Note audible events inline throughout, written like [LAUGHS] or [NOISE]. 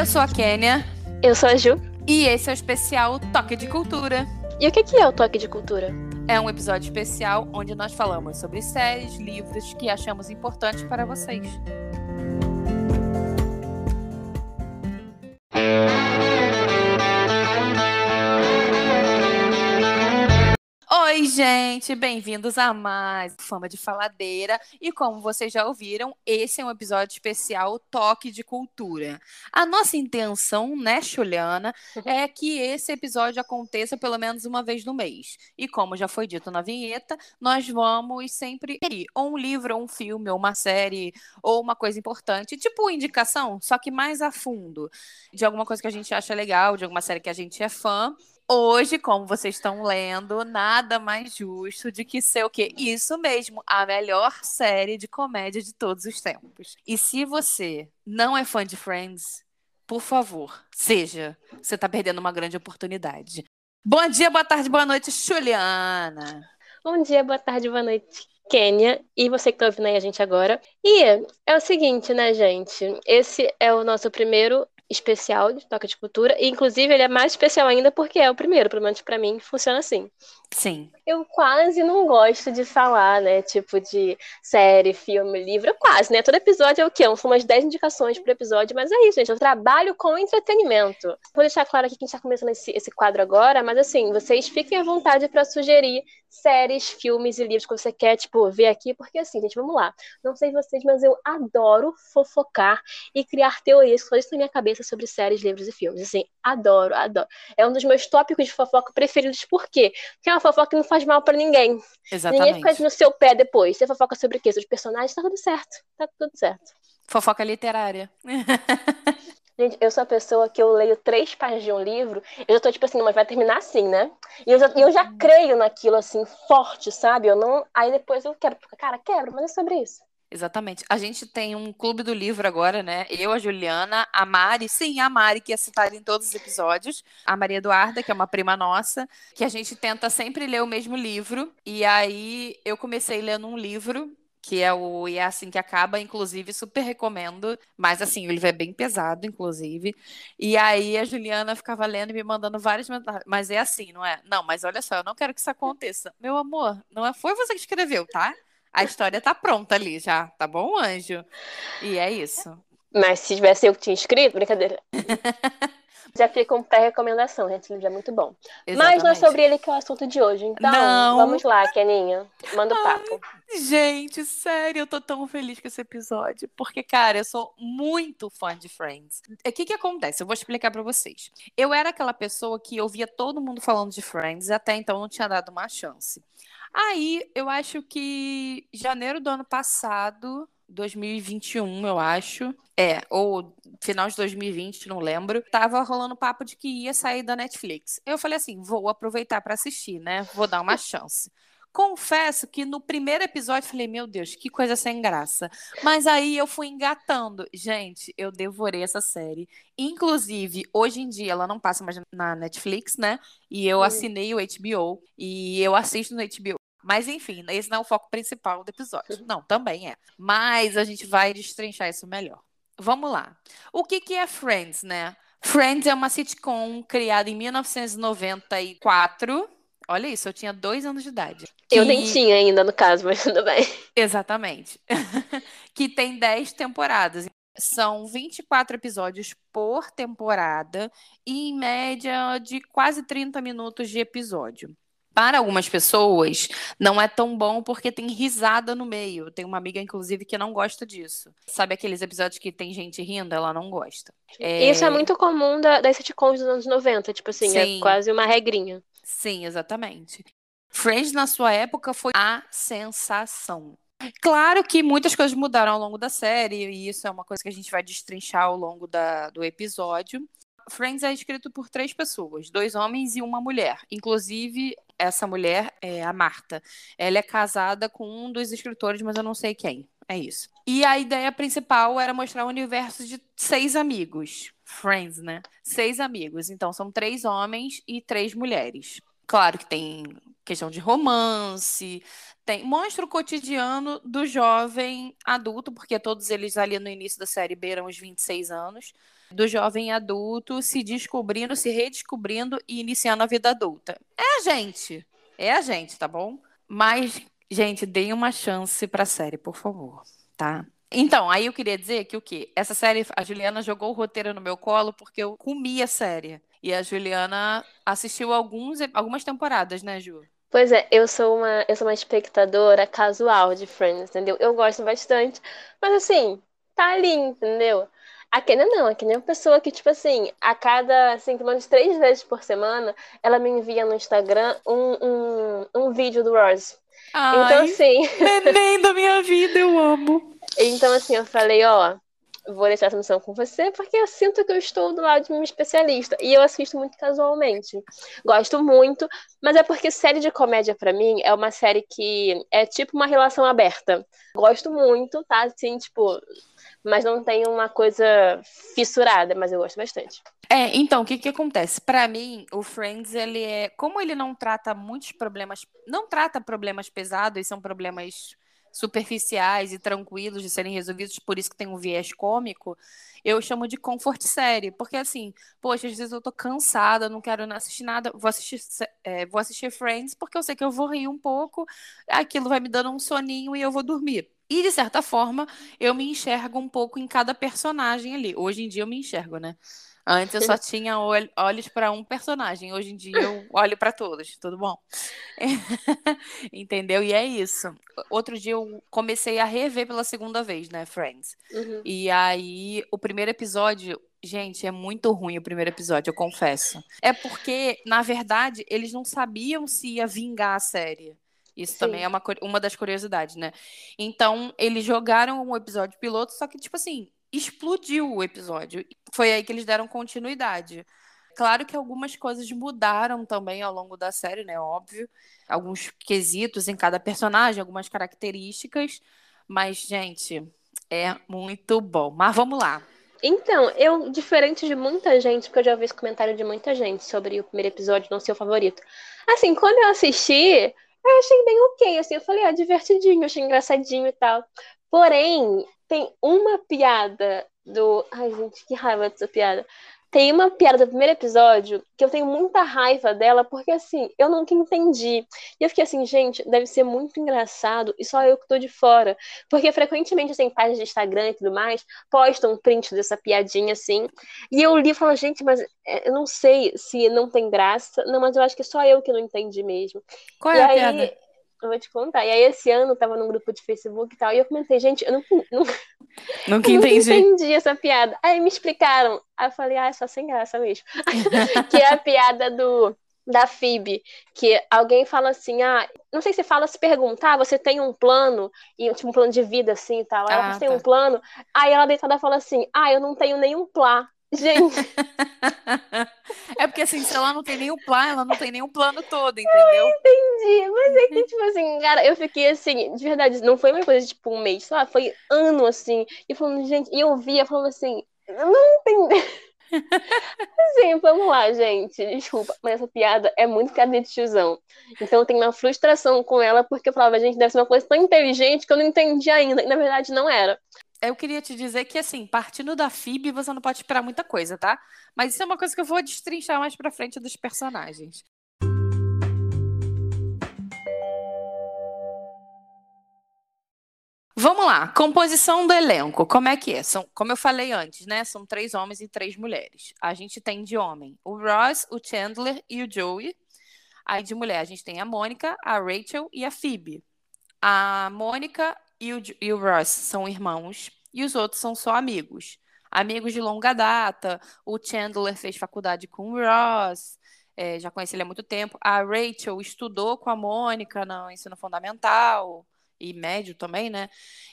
Eu sou a Kênia. Eu sou a Ju. E esse é o especial Toque de Cultura. E o que é o Toque de Cultura? É um episódio especial onde nós falamos sobre séries, livros que achamos importantes para vocês. Oi, gente, bem-vindos a mais Fama de Faladeira. E como vocês já ouviram, esse é um episódio especial Toque de Cultura. A nossa intenção, né, Juliana, é que esse episódio aconteça pelo menos uma vez no mês. E como já foi dito na vinheta, nós vamos sempre ir ou um livro, ou um filme, ou uma série, ou uma coisa importante, tipo indicação, só que mais a fundo, de alguma coisa que a gente acha legal, de alguma série que a gente é fã. Hoje, como vocês estão lendo, nada mais justo de que ser o quê? Isso mesmo, a melhor série de comédia de todos os tempos. E se você não é fã de Friends, por favor, seja. Você está perdendo uma grande oportunidade. Bom dia, boa tarde, boa noite, Juliana. Bom dia, boa tarde, boa noite, Kênia. E você que está ouvindo aí a gente agora. E é o seguinte, né, gente? Esse é o nosso primeiro especial de Toca de Cultura. E, inclusive, ele é mais especial ainda porque é o primeiro, pelo menos para mim, funciona assim. Sim. Eu quase não gosto de falar, né? Tipo de série, filme, livro. Quase, né? Todo episódio é o quê? São umas 10 indicações por episódio, mas é isso, gente. Eu trabalho com entretenimento. Vou deixar claro aqui que a gente tá começando esse, esse quadro agora, mas assim, vocês fiquem à vontade para sugerir séries, filmes e livros que você quer, tipo, ver aqui, porque assim, gente, vamos lá. Não sei vocês, mas eu adoro fofocar e criar teorias que na minha cabeça sobre séries, livros e filmes. Assim, adoro, adoro. É um dos meus tópicos de fofoca preferidos, por quê? Porque é uma fofoca que não faz mal para ninguém. Exatamente. Ninguém fica no seu pé depois. Você fofoca sobre o quê? Sobre personagens, tá tudo certo. Tá tudo certo. Fofoca literária. [LAUGHS] Gente, eu sou a pessoa que eu leio três páginas de um livro, eu já tô tipo assim, mas vai terminar assim, né? E eu já, eu já creio naquilo assim, forte, sabe? Eu não. Aí depois eu quero, cara, quebra, mas é sobre isso. Exatamente. A gente tem um clube do livro agora, né? Eu, a Juliana, a Mari, sim, a Mari, que é citada em todos os episódios, a Maria Eduarda, que é uma prima nossa, que a gente tenta sempre ler o mesmo livro. E aí eu comecei lendo um livro que é o E é assim que acaba, inclusive super recomendo, mas assim, o livro é bem pesado, inclusive. E aí a Juliana ficava lendo e me mandando várias mensagens, mas é assim, não é? Não, mas olha só, eu não quero que isso aconteça. Meu amor, não é foi você que escreveu, tá? A história tá pronta ali já, tá bom, anjo? E é isso. Mas se tivesse eu que tinha escrito, brincadeira. [LAUGHS] já fica com pré-recomendação, gente. Esse livro é muito bom. Exatamente. Mas não é sobre ele que é o assunto de hoje. Então, não. vamos lá, Keninha. Manda o papo. Ai, gente, sério, eu tô tão feliz com esse episódio. Porque, cara, eu sou muito fã de Friends. O que que acontece? Eu vou explicar para vocês. Eu era aquela pessoa que ouvia todo mundo falando de Friends e até então não tinha dado uma chance. Aí, eu acho que janeiro do ano passado, 2021, eu acho. É, ou final de 2020, não lembro. Tava rolando papo de que ia sair da Netflix. Eu falei assim: vou aproveitar para assistir, né? Vou dar uma chance. Confesso que no primeiro episódio falei, meu Deus, que coisa sem graça. Mas aí eu fui engatando. Gente, eu devorei essa série. Inclusive, hoje em dia ela não passa mais na Netflix, né? E eu assinei o HBO e eu assisto no HBO. Mas enfim, esse não é o foco principal do episódio. [LAUGHS] Não, também é. Mas a gente vai destrinchar isso melhor. Vamos lá. O que, que é Friends, né? Friends é uma sitcom criada em 1994. Olha isso, eu tinha dois anos de idade. Que... Eu nem tinha ainda, no caso, mas tudo bem. Exatamente. [LAUGHS] que tem 10 temporadas. São 24 episódios por temporada e em média de quase 30 minutos de episódio para algumas pessoas não é tão bom porque tem risada no meio. Tem uma amiga, inclusive, que não gosta disso. Sabe aqueles episódios que tem gente rindo? Ela não gosta. É... Isso é muito comum da, das sitcoms dos anos 90, tipo assim, é Sim. é quase uma regrinha. Sim, exatamente. Friends, na sua época, foi a sensação. Claro que muitas coisas mudaram ao longo da série, e isso é uma coisa que a gente vai destrinchar ao longo da, do episódio. Friends é escrito por três pessoas, dois homens e uma mulher. Inclusive, essa mulher é a Marta. Ela é casada com um dos escritores, mas eu não sei quem. É isso. E a ideia principal era mostrar um universo de seis amigos. Friends, né? Seis amigos. Então são três homens e três mulheres. Claro que tem questão de romance, tem mostra o cotidiano do jovem adulto, porque todos eles ali no início da série beiram os 26 anos, do jovem adulto se descobrindo, se redescobrindo e iniciando a vida adulta. É a gente, é a gente, tá bom? Mas, gente, deem uma chance pra série, por favor, tá? Então, aí eu queria dizer que o quê? Essa série, a Juliana jogou o roteiro no meu colo porque eu comi a série. E a Juliana assistiu alguns, algumas temporadas, né, Ju? Pois é, eu sou uma, eu sou uma espectadora casual de Friends, entendeu? Eu gosto bastante, mas assim, tá ali, entendeu? A Kenia não, a Kenia é uma pessoa que, tipo assim, a cada, assim, pelo menos três vezes por semana, ela me envia no Instagram um, um, um vídeo do Ross. Ai, então, assim. Neném da minha vida, eu amo. [LAUGHS] Então, assim, eu falei, ó, vou deixar essa missão com você, porque eu sinto que eu estou do lado de um especialista. E eu assisto muito casualmente. Gosto muito, mas é porque série de comédia, para mim, é uma série que é tipo uma relação aberta. Gosto muito, tá? Assim, tipo. Mas não tem uma coisa fissurada, mas eu gosto bastante. É, então, o que que acontece? Para mim, o Friends, ele é. Como ele não trata muitos problemas. Não trata problemas pesados, são problemas superficiais e tranquilos de serem resolvidos, por isso que tem um viés cômico, eu chamo de comfort série, porque assim, poxa, às vezes eu tô cansada, não quero assistir nada, vou assistir, é, vou assistir Friends, porque eu sei que eu vou rir um pouco, aquilo vai me dando um soninho e eu vou dormir. E, de certa forma, eu me enxergo um pouco em cada personagem ali. Hoje em dia eu me enxergo, né? Antes eu só [LAUGHS] tinha olhos para um personagem, hoje em dia eu olho para todos, tudo bom? [LAUGHS] Entendeu? E é isso. Outro dia eu comecei a rever pela segunda vez, né, Friends. Uhum. E aí, o primeiro episódio, Gente, é muito ruim o primeiro episódio, eu confesso. É porque, na verdade, eles não sabiam se ia vingar a série. Isso Sim. também é uma, uma das curiosidades, né? Então, eles jogaram um episódio piloto, só que, tipo assim, explodiu o episódio. Foi aí que eles deram continuidade. Claro que algumas coisas mudaram também ao longo da série, né? Óbvio. Alguns quesitos em cada personagem, algumas características. Mas, gente, é muito bom. Mas vamos lá. Então, eu, diferente de muita gente, porque eu já ouvi esse comentário de muita gente sobre o primeiro episódio não ser o favorito. Assim, quando eu assisti, eu achei bem ok, assim, eu falei, ah, divertidinho, achei engraçadinho e tal. Porém, tem uma piada do. Ai, gente, que raiva dessa piada. Tem uma piada do primeiro episódio que eu tenho muita raiva dela, porque assim, eu nunca entendi. E eu fiquei assim, gente, deve ser muito engraçado, e só eu que tô de fora. Porque frequentemente, assim, páginas de Instagram e tudo mais, postam um print dessa piadinha, assim. E eu li e falo, gente, mas é, eu não sei se não tem graça. Não, mas eu acho que só eu que não entendi mesmo. Qual é e a aí, piada? Eu vou te contar. E aí, esse ano, eu tava num grupo de Facebook e tal, e eu comentei, gente, eu não, não, [LAUGHS] Nunca entendi. entendi essa piada. Aí me explicaram. Aí eu falei, ah, é só sem graça mesmo. [LAUGHS] que é a piada do da FIB, que alguém fala assim, ah, não sei se fala, se pergunta, ah, você tem um plano, e tipo, um plano de vida assim e tal, ela, ah, você tá. tem um plano, aí ela deitada fala assim, ah, eu não tenho nenhum plá, gente. é porque assim, se ela não tem nenhum plano, ela não tem nenhum plano todo, entendeu? Eu entendi, mas é que, tipo assim, cara, eu fiquei assim, de verdade, não foi uma coisa tipo um mês, lá, foi ano assim, e falando, gente, e eu via falando assim, eu não entendi. [LAUGHS] Sim, vamos lá, gente. Desculpa, mas essa piada é muito piada de tiozão. Então eu tenho uma frustração com ela, porque eu falava, gente, deve ser uma coisa tão inteligente que eu não entendi ainda. E na verdade não era eu queria te dizer que, assim, partindo da FIB, você não pode esperar muita coisa, tá? Mas isso é uma coisa que eu vou destrinchar mais pra frente dos personagens. Vamos lá, composição do elenco, como é que é? São, como eu falei antes, né? São três homens e três mulheres. A gente tem de homem o Ross, o Chandler e o Joey. Aí de mulher a gente tem a Mônica, a Rachel e a Phoebe. A Mônica e o, e o Ross são irmãos e os outros são só amigos. Amigos de longa data. O Chandler fez faculdade com o Ross, é, já conhece ele há muito tempo. A Rachel estudou com a Mônica no ensino fundamental e médio também, né?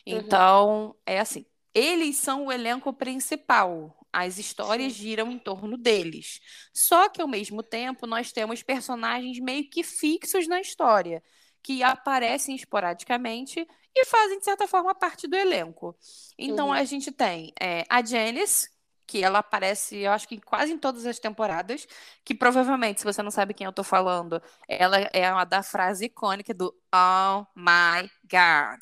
Uhum. Então, é assim. Eles são o elenco principal. As histórias Sim. giram em torno deles. Só que, ao mesmo tempo, nós temos personagens meio que fixos na história, que aparecem esporadicamente e fazem, de certa forma, parte do elenco. Então, uhum. a gente tem é, a Janice, que ela aparece, eu acho que quase em todas as temporadas, que provavelmente, se você não sabe quem eu tô falando, ela é uma da frase icônica do Oh my God.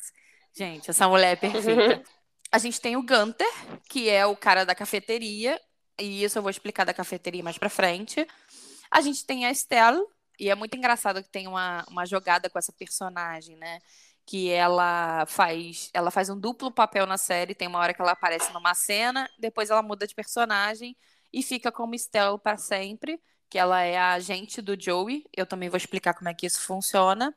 Gente, essa mulher é perfeita. [LAUGHS] A gente tem o Gunter, que é o cara da cafeteria, e isso eu vou explicar da cafeteria mais pra frente. A gente tem a Estelle, e é muito engraçado que tem uma, uma jogada com essa personagem, né? Que ela faz, ela faz um duplo papel na série. Tem uma hora que ela aparece numa cena, depois ela muda de personagem e fica como Estelle para sempre, que ela é a agente do Joey. Eu também vou explicar como é que isso funciona.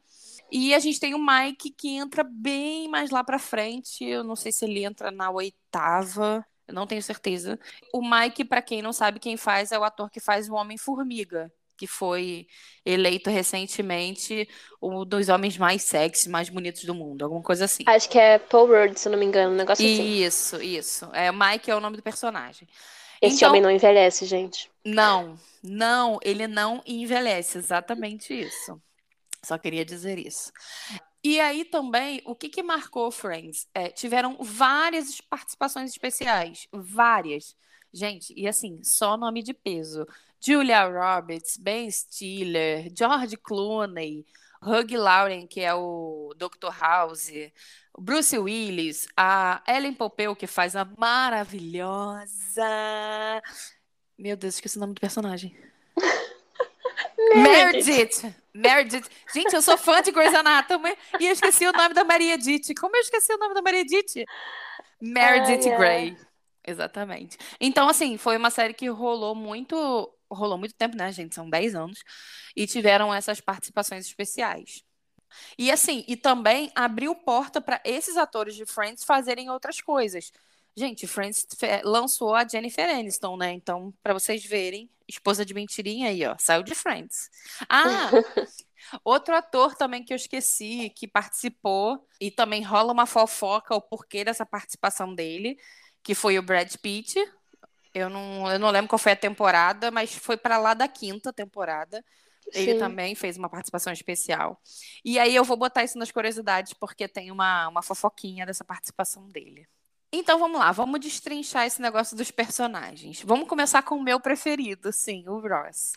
E a gente tem o Mike que entra bem mais lá para frente. Eu não sei se ele entra na oitava. Eu não tenho certeza. O Mike, para quem não sabe quem faz, é o ator que faz o Homem-Formiga que foi eleito recentemente um dos homens mais sexy, mais bonitos do mundo, alguma coisa assim. Acho que é Paul Rudd, se não me engano, um negócio isso, assim. Isso, isso. É, Mike é o nome do personagem. Esse então, homem não envelhece, gente. Não, não, ele não envelhece, exatamente isso. Só queria dizer isso. E aí também, o que, que marcou Friends? É, tiveram várias participações especiais, várias. Gente, e assim, só nome de peso. Julia Roberts, Ben Stiller, George Clooney, Hugh Lauren, que é o Dr. House, Bruce Willis, a Ellen Pompeo, que faz a maravilhosa. Meu Deus, esqueci o nome do personagem. [LAUGHS] Meredith. Meredith. Gente, eu sou fã de Grey's Anatomy e eu esqueci o nome da Maria Ditt. Como eu esqueci o nome da Maria Ditt? Meredith ai, Grey. Ai. Exatamente. Então, assim, foi uma série que rolou muito rolou muito tempo, né, gente? São 10 anos. E tiveram essas participações especiais. E assim, e também abriu porta para esses atores de Friends fazerem outras coisas. Gente, Friends lançou a Jennifer Aniston, né? Então, para vocês verem, esposa de mentirinha aí, ó, saiu de Friends. Ah, [LAUGHS] outro ator também que eu esqueci, que participou, e também rola uma fofoca o porquê dessa participação dele, que foi o Brad Pitt, eu não, eu não lembro qual foi a temporada, mas foi para lá da quinta temporada. Ele Sim. também fez uma participação especial. E aí eu vou botar isso nas curiosidades, porque tem uma, uma fofoquinha dessa participação dele. Então vamos lá, vamos destrinchar esse negócio dos personagens. Vamos começar com o meu preferido, sim, o Ross.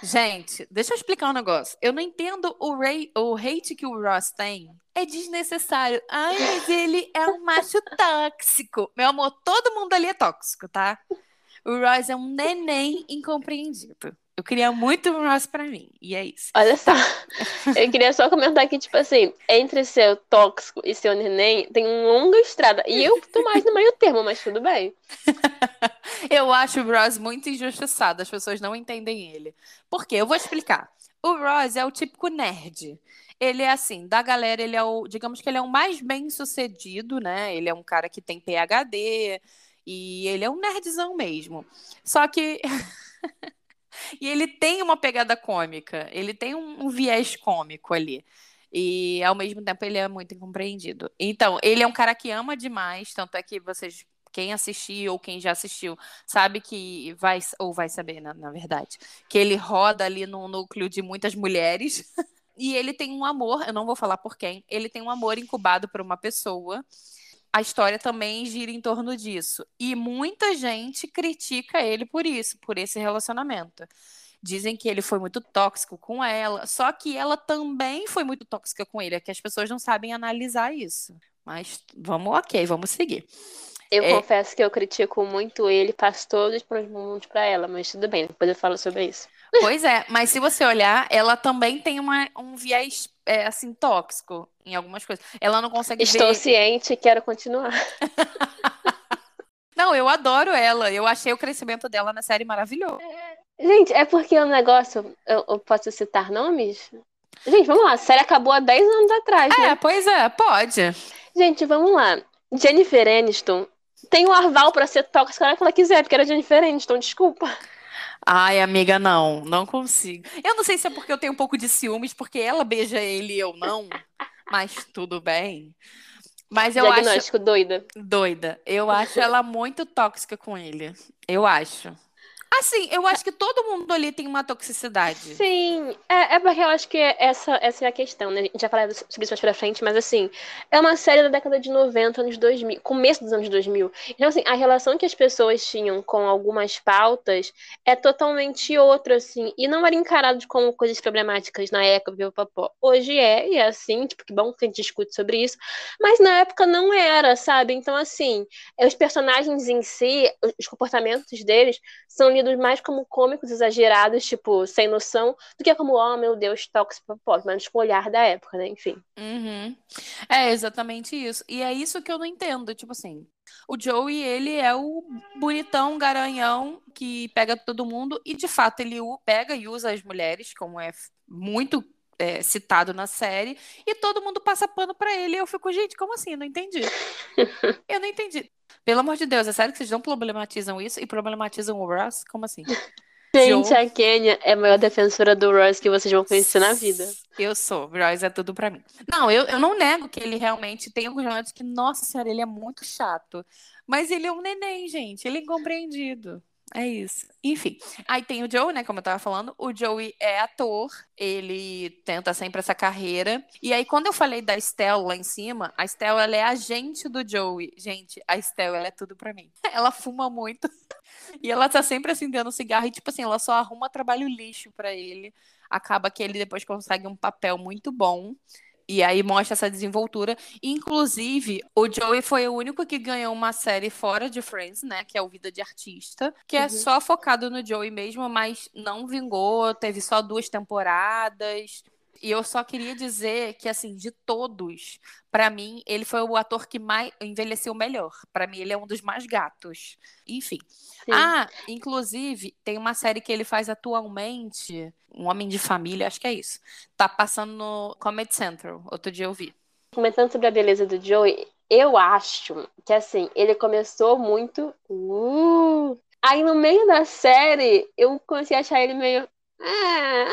Gente, deixa eu explicar um negócio. Eu não entendo o, Ray, o hate que o Ross tem. É desnecessário. Ai, mas ele é um macho tóxico. Meu amor, todo mundo ali é tóxico, tá? O Ross é um neném incompreendido. Eu queria muito o Ross pra mim. E é isso. Olha só. Eu queria só comentar que, tipo assim, entre ser tóxico e ser neném, tem uma longa estrada. E eu tô mais no meio termo, mas tudo bem. [LAUGHS] eu acho o Ross muito injustiçado. As pessoas não entendem ele. Por quê? Eu vou explicar. O Ross é o típico nerd. Ele é assim, da galera, ele é o, digamos que ele é o mais bem sucedido, né? Ele é um cara que tem PhD, e ele é um nerdzão mesmo. Só que. [LAUGHS] e ele tem uma pegada cômica, ele tem um, um, viés cômico ali. E ao mesmo tempo ele é muito incompreendido. Então, ele é um cara que ama demais, tanto é que vocês. Quem assistiu ou quem já assistiu sabe que vai, ou vai saber, na, na verdade, que ele roda ali no núcleo de muitas mulheres. [LAUGHS] e ele tem um amor, eu não vou falar por quem, ele tem um amor incubado por uma pessoa a história também gira em torno disso. E muita gente critica ele por isso, por esse relacionamento. Dizem que ele foi muito tóxico com ela, só que ela também foi muito tóxica com ele, é que as pessoas não sabem analisar isso. Mas vamos, ok, vamos seguir. Eu é... confesso que eu critico muito ele, passo todos os mundos para ela, mas tudo bem, depois eu falo sobre isso. Pois é, mas se você olhar, ela também tem uma, um viés é, assim, tóxico em algumas coisas. Ela não consegue Estou ver... ciente e quero continuar. não, eu adoro ela. Eu achei o crescimento dela na série maravilhoso. Gente, é porque o negócio. Eu, eu, posso citar nomes? Gente, vamos lá. A série acabou há 10 anos atrás. É, né? pois é, pode. Gente, vamos lá. Jennifer Aniston tem o Arval pra ser tóxica que ela quiser, porque era Jennifer Aniston, desculpa. Ai, amiga, não, não consigo. Eu não sei se é porque eu tenho um pouco de ciúmes, porque ela beija ele e eu não, mas tudo bem. Mas eu Diagnóstico acho. doida. Doida. Eu acho ela muito tóxica com ele. Eu acho. Assim, eu acho que todo mundo ali tem uma toxicidade. Sim, é, é porque eu acho que essa, essa é a questão, né? A gente já falou sobre isso mais pra frente, mas assim, é uma série da década de 90, anos 2000, começo dos anos 2000. Então, assim, a relação que as pessoas tinham com algumas pautas é totalmente outra, assim, e não era encarado como coisas problemáticas na época, viu, papó. Hoje é, e é assim, tipo, que bom que a gente discute sobre isso, mas na época não era, sabe? Então, assim, os personagens em si, os comportamentos deles são lidos mais como cômicos exagerados, tipo, sem noção, do que como, oh meu Deus, tóxico, pelo menos com o olhar da época, né? Enfim. Uhum. É exatamente isso. E é isso que eu não entendo. Tipo assim, o Joey, ele é o bonitão, garanhão, que pega todo mundo, e de fato ele pega e usa as mulheres, como é muito é, citado na série, e todo mundo passa pano para ele. E eu fico, gente, como assim? Eu não entendi. [LAUGHS] eu não entendi. Pelo amor de Deus, é sério que vocês não problematizam isso e problematizam o Ross? Como assim? [LAUGHS] Gente, a Kenya é a maior defensora do Ross que vocês vão conhecer na vida. Eu sou, Ross é tudo pra mim. Não, eu, eu não nego que ele realmente tem alguns momentos que, nossa senhora, ele é muito chato. Mas ele é um neném, gente, ele é incompreendido. É isso. Enfim. Aí tem o Joe, né? Como eu tava falando. O Joey é ator. Ele tenta sempre essa carreira. E aí, quando eu falei da Estelle lá em cima, a Estelle, ela é agente do Joey. Gente, a Estelle, ela é tudo pra mim. [LAUGHS] Ela fuma muito. [LAUGHS] E ela tá sempre acendendo cigarro. E, tipo assim, ela só arruma trabalho lixo para ele. Acaba que ele depois consegue um papel muito bom. E aí mostra essa desenvoltura. Inclusive, o Joey foi o único que ganhou uma série fora de Friends, né? Que é o Vida de Artista, que é uhum. é só focado no Joey mesmo, mas não vingou, teve só duas temporadas. E eu só queria dizer que, assim, de todos, para mim, ele foi o ator que mais envelheceu melhor. Para mim, ele é um dos mais gatos. Enfim. Sim. Ah, inclusive, tem uma série que ele faz atualmente, Um Homem de Família, acho que é isso. Tá passando no Comedy Central. Outro dia eu vi. Comentando sobre a beleza do Joey, eu acho que, assim, ele começou muito. Uh! Aí, no meio da série, eu comecei a achar ele meio. Ah!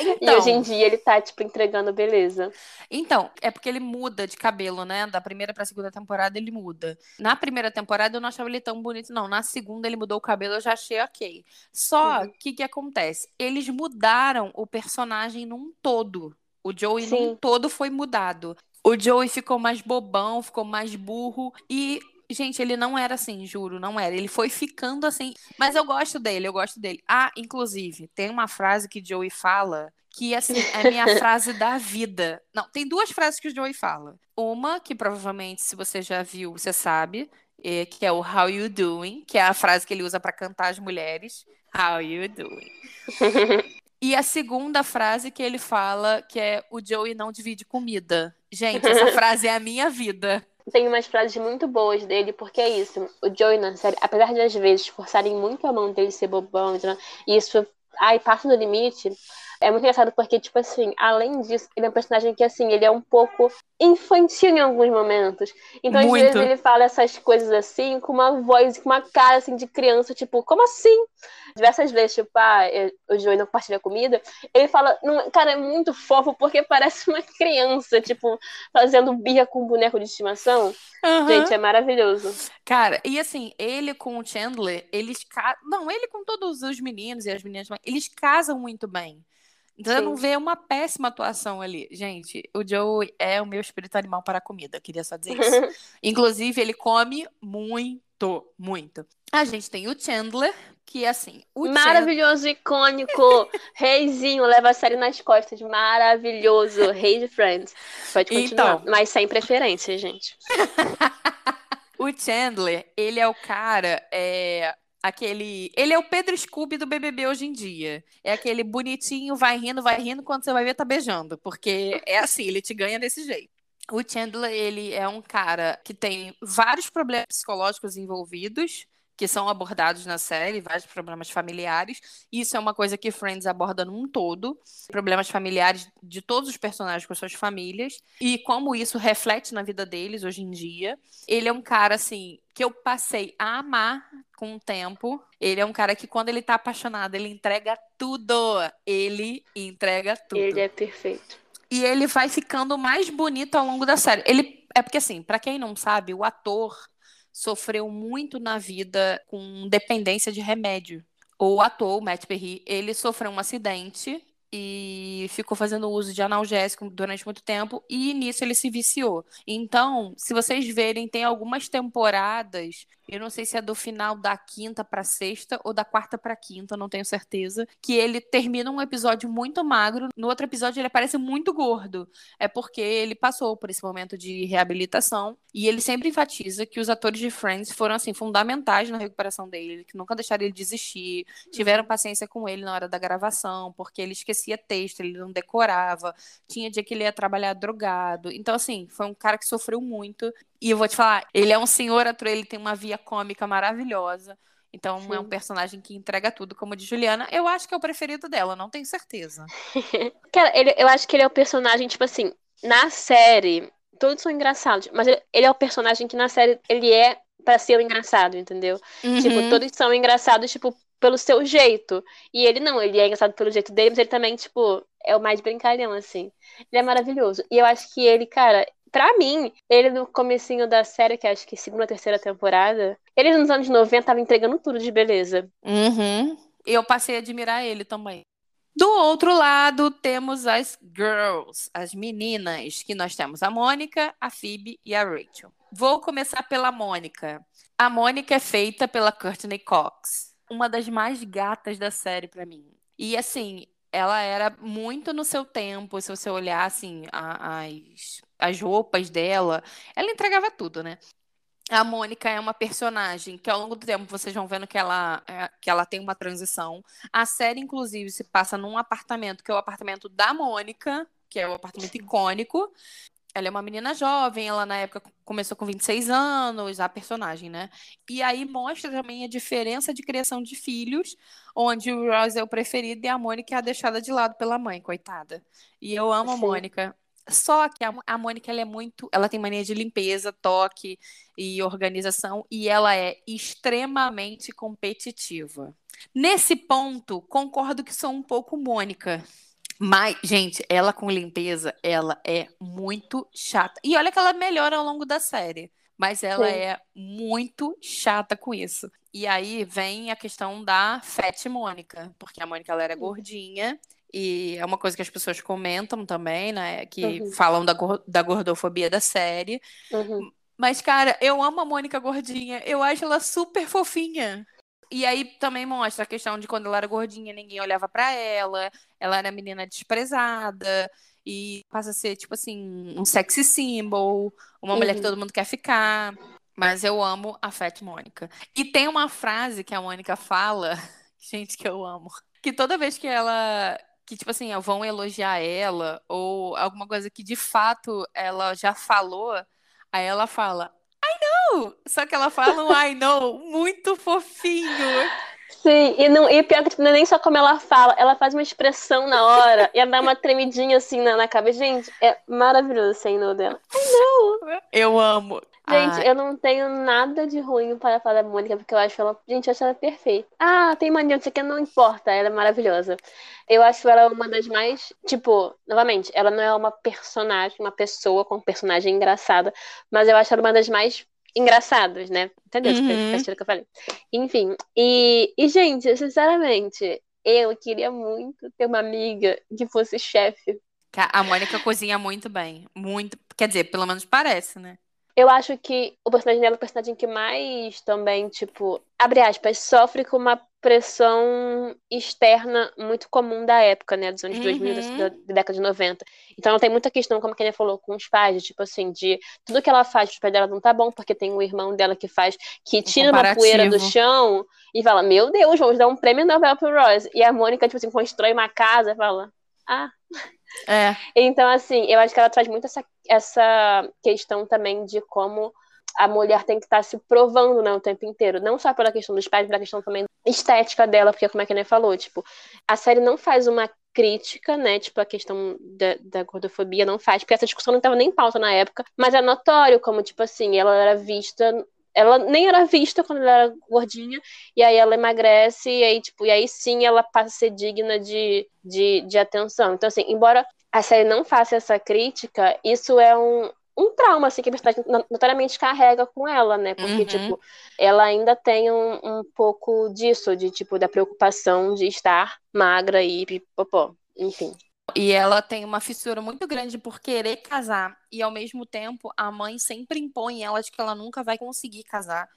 Então, e hoje em dia ele tá, tipo, entregando beleza. Então, é porque ele muda de cabelo, né? Da primeira pra segunda temporada ele muda. Na primeira temporada eu não achava ele tão bonito, não. Na segunda ele mudou o cabelo, eu já achei ok. Só que uhum. o que, que acontece? Eles mudaram o personagem num todo. O Joey Sim. num todo foi mudado. O Joey ficou mais bobão, ficou mais burro. E Gente, ele não era assim, juro, não era. Ele foi ficando assim. Mas eu gosto dele, eu gosto dele. Ah, inclusive, tem uma frase que Joey fala que assim é minha [LAUGHS] frase da vida. Não, tem duas frases que o Joey fala. Uma que provavelmente se você já viu, você sabe, é, que é o How you doing, que é a frase que ele usa para cantar as mulheres. How you doing? e a segunda frase que ele fala, que é o Joey não divide comida. Gente, essa [LAUGHS] frase é a minha vida tem umas frases muito boas dele, porque é isso. O Joey na série, apesar de às vezes forçarem muito a mão dele ser bobão, e isso ai, passa do limite, é muito engraçado porque, tipo assim, além disso, ele é um personagem que, assim, ele é um pouco infantil em alguns momentos. Então, muito. às vezes, ele fala essas coisas assim, com uma voz, com uma cara, assim, de criança, tipo, como assim? Diversas vezes, tipo, ah, o Joey não compartilha comida. Ele fala, cara, é muito fofo porque [LAUGHS] parece uma criança, tipo, fazendo birra com um boneco de estimação. Uhum. Gente, é maravilhoso. Cara, e assim, ele com o Chandler, eles. Ca... Não, ele com todos os meninos e as meninas, eles casam muito bem. Então, não vê uma péssima atuação ali. Gente, o Joe é o meu espírito animal para a comida, queria só dizer isso. [LAUGHS] Inclusive, ele come muito, muito. A gente tem o Chandler, que assim. Maravilhoso, Chandler... icônico, [LAUGHS] reizinho, leva a série nas costas. Maravilhoso, rei de Friends. Pode continuar, então... mas sem preferência, gente. [LAUGHS] o Chandler, ele é o cara. É aquele. Ele é o Pedro Scooby do BBB hoje em dia. É aquele bonitinho, vai rindo, vai rindo, quando você vai ver, tá beijando. Porque é assim, ele te ganha desse jeito. O Chandler, ele é um cara que tem vários problemas psicológicos envolvidos que são abordados na série, vários problemas familiares. Isso é uma coisa que Friends aborda num todo, problemas familiares de todos os personagens com suas famílias e como isso reflete na vida deles hoje em dia. Ele é um cara assim que eu passei a amar com o tempo. Ele é um cara que quando ele tá apaixonado, ele entrega tudo. Ele entrega tudo. Ele é perfeito. E ele vai ficando mais bonito ao longo da série. Ele é porque assim, para quem não sabe, o ator sofreu muito na vida com dependência de remédio. o ator, o Matt Perry, ele sofreu um acidente e ficou fazendo uso de analgésico durante muito tempo e nisso ele se viciou. Então, se vocês verem, tem algumas temporadas, eu não sei se é do final da quinta para sexta ou da quarta para quinta, não tenho certeza, que ele termina um episódio muito magro, no outro episódio ele aparece muito gordo. É porque ele passou por esse momento de reabilitação e ele sempre enfatiza que os atores de Friends foram assim fundamentais na recuperação dele, que nunca deixaram ele desistir, tiveram paciência com ele na hora da gravação, porque ele esqueceu esquecia texto, ele não decorava, tinha dia que ele ia trabalhar drogado. Então, assim, foi um cara que sofreu muito. E eu vou te falar, ele é um senhor ator, ele tem uma via cômica maravilhosa. Então Sim. é um personagem que entrega tudo, como de Juliana. Eu acho que é o preferido dela, não tenho certeza. [LAUGHS] Cara, ele, eu acho que ele é o personagem, tipo assim, na série, todos são engraçados, mas ele, ele é o personagem que na série ele é para ser o engraçado, entendeu? Tipo, uhum. Tipo, todos são engraçados, tipo, pelo seu jeito. E ele não, ele é engraçado pelo jeito dele, mas ele também, tipo, é o mais brincalhão, assim. Ele é maravilhoso. E eu acho que ele, cara, pra mim, ele no comecinho da série, que acho que segunda, terceira temporada, ele nos anos 90 tava entregando tudo de beleza. Uhum. E eu passei a admirar ele também. Do outro lado, temos as girls, as meninas, que nós temos a Mônica, a Phoebe e a Rachel. Vou começar pela Mônica. A Mônica é feita pela Courtney Cox uma das mais gatas da série para mim. E assim, ela era muito no seu tempo, se você olhar assim, a, as, as roupas dela, ela entregava tudo, né? A Mônica é uma personagem que ao longo do tempo vocês vão vendo que ela, é, que ela tem uma transição. A série, inclusive, se passa num apartamento que é o apartamento da Mônica, que é o apartamento icônico, ela é uma menina jovem, ela na época começou com 26 anos, a personagem, né? E aí mostra também a diferença de criação de filhos, onde o Ross é o preferido e a Mônica é a deixada de lado pela mãe, coitada. E eu amo Sim. a Mônica. Só que a, a Mônica ela é muito, ela tem mania de limpeza, toque e organização e ela é extremamente competitiva. Nesse ponto, concordo que sou um pouco Mônica. Mas, gente, ela com limpeza, ela é muito chata. E olha que ela melhora ao longo da série. Mas ela Sim. é muito chata com isso. E aí vem a questão da Fat Mônica. Porque a Mônica ela era gordinha. E é uma coisa que as pessoas comentam também, né? Que uhum. falam da, da gordofobia da série. Uhum. Mas, cara, eu amo a Mônica gordinha. Eu acho ela super fofinha. E aí também mostra a questão de quando ela era gordinha, ninguém olhava para ela, ela era menina desprezada e passa a ser tipo assim, um sexy symbol, uma uhum. mulher que uhum. todo mundo quer ficar. Mas eu amo a Fat Mônica. E tem uma frase que a Mônica fala, [LAUGHS] gente, que eu amo, que toda vez que ela que, tipo assim, vão elogiar ela, ou alguma coisa que de fato ela já falou, aí ela fala, só que ela fala um I know muito fofinho. Sim, e, não, e pior que tipo, não é nem só como ela fala, ela faz uma expressão na hora e ela dá uma tremidinha assim na, na cabeça. Gente, é maravilhoso esse I know dela. I know. Eu amo. Gente, Ai. eu não tenho nada de ruim para falar da Mônica, porque eu acho ela. Gente, eu acho ela perfeita. Ah, tem mania, não sei o que, não importa, ela é maravilhosa. Eu acho ela uma das mais. Tipo, novamente, ela não é uma personagem, uma pessoa com personagem engraçada, mas eu acho ela uma das mais engraçados, né? Entendeu? Uhum. Foi que eu falei. Enfim, e, e, gente, sinceramente, eu queria muito ter uma amiga que fosse chefe. A Mônica cozinha muito bem. Muito. Quer dizer, pelo menos parece, né? Eu acho que o personagem dela é o personagem que mais também, tipo, abre aspas, sofre com uma pressão externa muito comum da época, né? Dos anos uhum. 2000, da, da, década de 90. Então ela tem muita questão, como a Kenia falou, com os pais, tipo assim, de tudo que ela faz, os pais dela não tá bom, porque tem um irmão dela que faz, que tira uma poeira do chão e fala, meu Deus, vamos dar um prêmio Nobel pro Ross. E a Mônica, tipo assim, constrói uma casa e fala, ah... É. [LAUGHS] Então, assim, eu acho que ela traz muito essa, essa questão também de como a mulher tem que estar tá se provando né, o tempo inteiro. Não só pela questão dos pais, mas pela questão também estética dela, porque como é que a falou, tipo, a série não faz uma crítica, né? Tipo, a questão da, da gordofobia não faz, porque essa discussão não estava nem em pauta na época, mas é notório como, tipo assim, ela era vista ela nem era vista quando ela era gordinha, e aí ela emagrece, e aí, tipo, e aí sim ela passa a ser digna de, de, de atenção. Então, assim, embora a série não faça essa crítica, isso é um, um trauma, assim, que a personagem notoriamente carrega com ela, né? Porque, uhum. tipo, ela ainda tem um, um pouco disso, de, tipo, da preocupação de estar magra e pipopó, enfim. E ela tem uma fissura muito grande por querer casar. E ao mesmo tempo, a mãe sempre impõe ela de que ela nunca vai conseguir casar.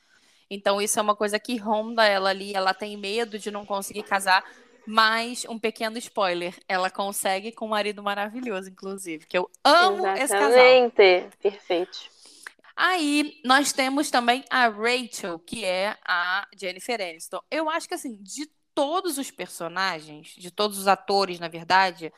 Então, isso é uma coisa que ronda ela ali. Ela tem medo de não conseguir casar. Mas, um pequeno spoiler, ela consegue com um marido maravilhoso, inclusive. Que eu amo Exatamente. esse casal. Exatamente. Perfeito. Aí, nós temos também a Rachel, que é a Jennifer Aniston. Eu acho que, assim, de todos os personagens, de todos os atores, na verdade,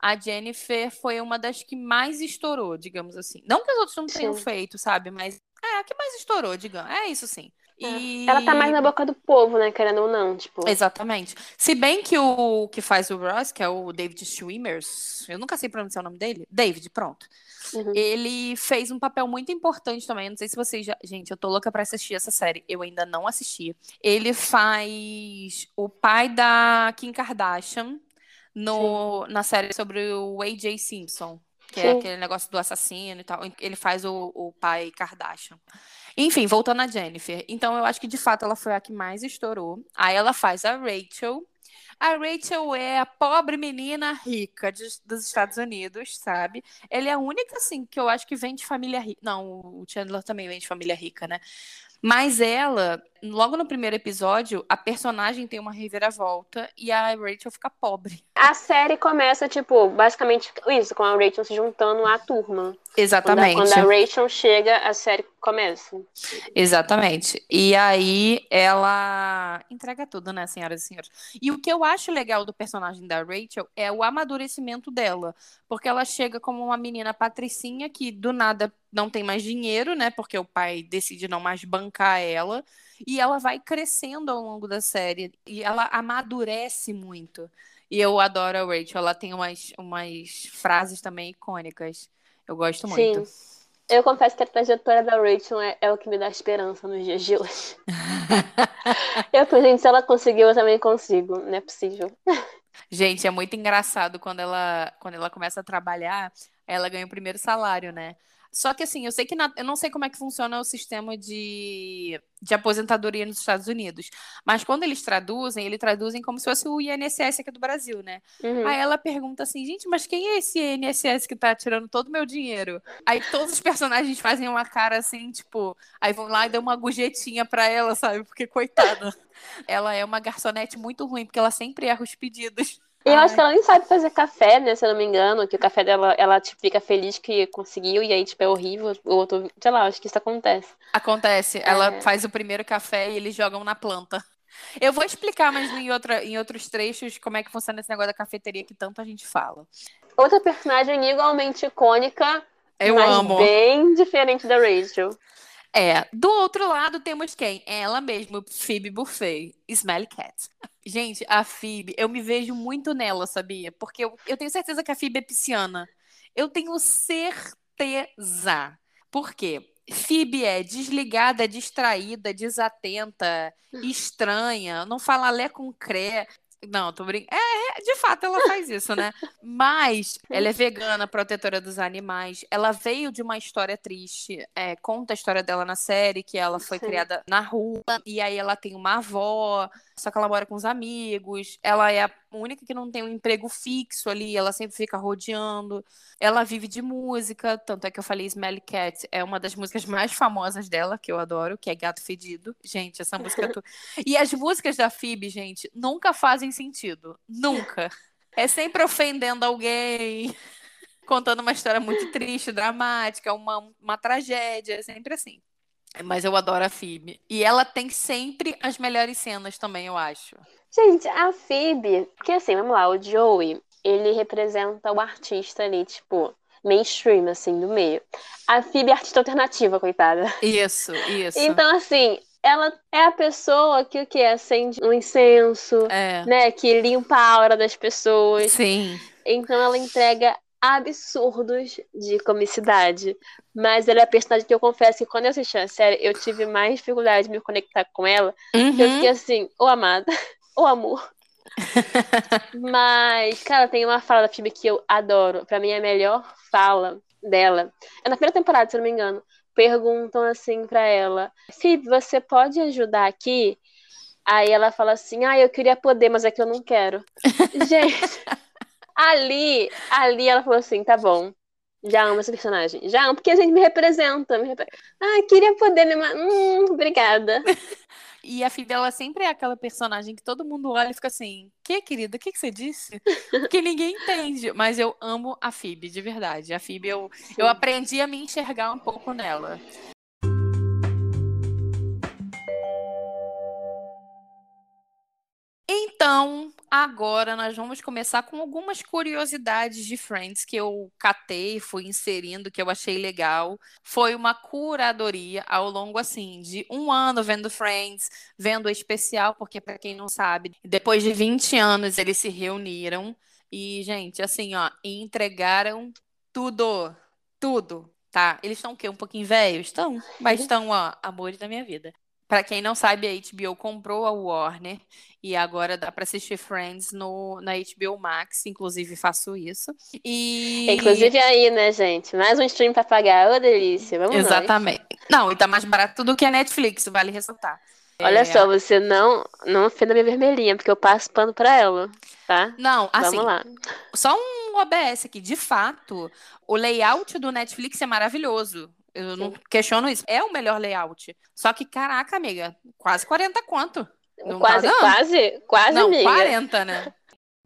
a Jennifer foi uma das que mais estourou, digamos assim. Não que os outros não tenham sim. feito, sabe? Mas é a que mais estourou, digamos. É isso sim. É. E... Ela tá mais na boca do povo, né? Querendo ou não, tipo. Exatamente. Se bem que o que faz o Ross, que é o David Schwimmers, eu nunca sei pronunciar o nome dele. David, pronto. Uhum. Ele fez um papel muito importante também. Não sei se vocês já. Gente, eu tô louca pra assistir essa série. Eu ainda não assisti. Ele faz o pai da Kim Kardashian no, na série sobre o A.J. Simpson. Que é Sim. é aquele negócio do assassino e tal. Ele faz o, o pai Kardashian. Enfim, voltando a Jennifer. Então, eu acho que de fato ela foi a que mais estourou. Aí ela faz a Rachel. A Rachel é a pobre menina rica de, dos Estados Unidos, sabe? Ela é a única, assim, que eu acho que vem de família rica. Não, o Chandler também vem de família rica, né? Mas ela, logo no primeiro episódio, a personagem tem uma reviravolta e a Rachel fica pobre. A série começa, tipo, basicamente isso, com a Rachel se juntando à turma. Exatamente. Quando a, quando a Rachel chega, a série começa. Exatamente. E aí ela entrega tudo, né, senhoras e senhores? E o que eu acho legal do personagem da Rachel é o amadurecimento dela. Porque ela chega como uma menina patricinha que do nada não tem mais dinheiro, né? Porque o pai decide não mais bancar ela. E ela vai crescendo ao longo da série. E ela amadurece muito. E eu adoro a Rachel. Ela tem umas, umas frases também icônicas. Eu gosto muito. Sim. Eu confesso que a trajetória da Rachel é, é o que me dá esperança nos dias de hoje. [LAUGHS] eu falei, gente, se ela conseguiu, eu também consigo. Não é possível. Gente, é muito engraçado quando ela, quando ela começa a trabalhar, ela ganha o primeiro salário, né? Só que assim, eu sei que na, eu não sei como é que funciona o sistema de, de aposentadoria nos Estados Unidos, mas quando eles traduzem, eles traduzem como se fosse o INSS aqui do Brasil, né? Uhum. Aí ela pergunta assim, gente, mas quem é esse INSS que tá tirando todo o meu dinheiro? Aí todos os personagens fazem uma cara assim, tipo, aí vão lá e dão uma gorjetinha pra ela, sabe? Porque coitada. ela é uma garçonete muito ruim, porque ela sempre erra os pedidos. E eu Ai. acho que ela nem sabe fazer café, né? Se eu não me engano, que o café dela, ela tipo, fica feliz que conseguiu e aí, tipo, é horrível. O outro, sei lá, acho que isso acontece. Acontece. É. Ela faz o primeiro café e eles jogam na planta. Eu vou explicar mais em, outra, em outros trechos como é que funciona esse negócio da cafeteria que tanto a gente fala. Outra personagem igualmente icônica, eu mas amo. bem diferente da Rachel. É, do outro lado temos quem? Ela mesma, Phoebe Buffet, Smelly Cat. Gente, a Phoebe, eu me vejo muito nela, sabia? Porque eu, eu tenho certeza que a Phoebe é pisciana. Eu tenho certeza. Por quê? Phoebe é desligada, distraída, desatenta, estranha, não fala lé com cré. Não, tô brincando. É, é, de fato, ela faz isso, né? [LAUGHS] Mas ela é vegana, protetora dos animais. Ela veio de uma história triste. É, conta a história dela na série, que ela foi Sim. criada na rua. E aí ela tem uma avó, só que ela mora com os amigos. Ela é a única que não tem um emprego fixo ali. Ela sempre fica rodeando. Ela vive de música. Tanto é que eu falei Smelly Cat. É uma das músicas mais famosas dela, que eu adoro, que é Gato Fedido. Gente, essa música... Tu... [LAUGHS] e as músicas da Phoebe, gente, nunca fazem sentido. Nunca. É sempre ofendendo alguém, [LAUGHS] contando uma história muito triste, dramática, uma, uma tragédia, é sempre assim. Mas eu adoro a Phoebe. E ela tem sempre as melhores cenas também, eu acho. Gente, a Phoebe, porque assim, vamos lá, o Joey, ele representa o artista ali, tipo, mainstream, assim, do meio. A Phoebe é artista alternativa, coitada. Isso, isso. Então, assim, ela é a pessoa que o que acende um incenso, é. né, que limpa a aura das pessoas. Sim. Então ela entrega absurdos de comicidade. Mas ela é a personagem que eu confesso que quando eu assisti a série, eu tive mais dificuldade de me conectar com ela. Uhum. Eu fiquei assim, ô amada, [LAUGHS] ô amor. [LAUGHS] Mas, cara, tem uma fala da Phoebe que eu adoro. Pra mim, a melhor fala dela. É na primeira temporada, se não me engano. Perguntam assim pra ela: Phoebe, você pode ajudar aqui? Aí ela fala assim: Ah, eu queria poder, mas aqui eu não quero. [LAUGHS] Gente, ali, ali ela falou assim: Tá bom. Já amo esse personagem. Já amo, porque a gente me representa. Me repre... Ah, queria poder me. Hum, obrigada. [LAUGHS] E a Phoebe, ela sempre é aquela personagem que todo mundo olha e fica assim: Que, querida? O que, que você disse? Porque ninguém entende. Mas eu amo a Phoebe, de verdade. A Phoebe, eu, eu aprendi a me enxergar um pouco nela. Então, agora nós vamos começar com algumas curiosidades de Friends que eu catei, fui inserindo, que eu achei legal. Foi uma curadoria ao longo, assim, de um ano vendo Friends, vendo o especial, porque, para quem não sabe, depois de 20 anos eles se reuniram e, gente, assim, ó, entregaram tudo, tudo, tá? Eles estão o quê? Um pouquinho velhos? Estão, mas estão, ó, amores da minha vida. Para quem não sabe, a HBO comprou a Warner e agora dá para assistir Friends no, na HBO Max, inclusive faço isso. E inclusive aí, né, gente? Mais um stream para pagar, ô delícia. Vamos Exatamente. Nós. Não, e tá mais barato do que a Netflix, vale ressaltar. Olha é... só, você não não ofenda minha vermelhinha, porque eu passo pano para ela, tá? Não, assim. Vamos lá. Só um OBS aqui, de fato, o layout do Netflix é maravilhoso. Eu Sim. não questiono isso. É o melhor layout. Só que, caraca, amiga, quase 40 quanto? Não quase, tá quase, quase, não, amiga. 40, né?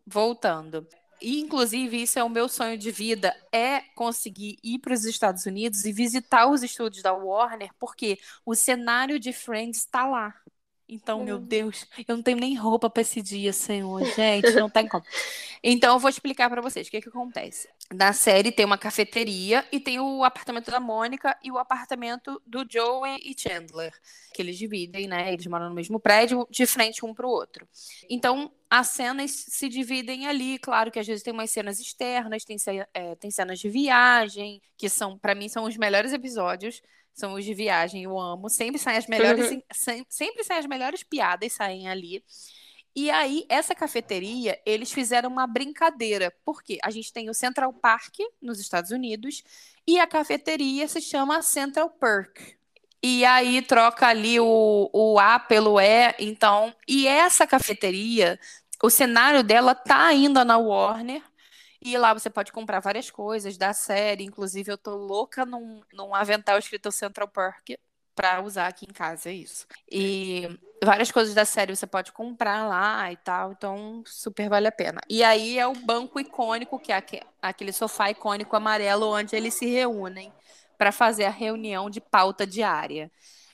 Voltando. E, inclusive, isso é o meu sonho de vida, é conseguir ir para os Estados Unidos e visitar os estúdios da Warner, porque o cenário de Friends está lá. Então, meu. Deus, eu não tenho nem roupa para esse dia, Senhor. Gente, não tem como. Então, eu vou explicar para vocês o que, que acontece. Na série tem uma cafeteria e tem o apartamento da Mônica e o apartamento do Joey e Chandler, que eles dividem, né? Eles moram no mesmo prédio, de frente um para o outro. Então, as cenas se dividem ali. Claro que às vezes tem umas cenas externas, tem, é, tem cenas de viagem, que são, para mim, são os melhores episódios são os de viagem, eu amo. Sempre saem as melhores, [LAUGHS] uhum. sempre saem as melhores piadas saem ali. E aí, essa cafeteria, eles fizeram uma brincadeira. Porque a gente tem o Central Park nos Estados Unidos e a cafeteria se chama Central Perk. E aí troca ali o, o A pelo E, então. E essa cafeteria, o cenário dela tá ainda na Warner, e lá você pode comprar várias coisas da série. Inclusive, eu tô louca num, num avental escrito Central Park para usar aqui em casa, é isso. E várias coisas da série você pode comprar lá e tal, então super vale a pena. E aí é o banco icônico, que é aquele sofá icônico amarelo onde eles se reúnem para fazer a reunião de pauta diária.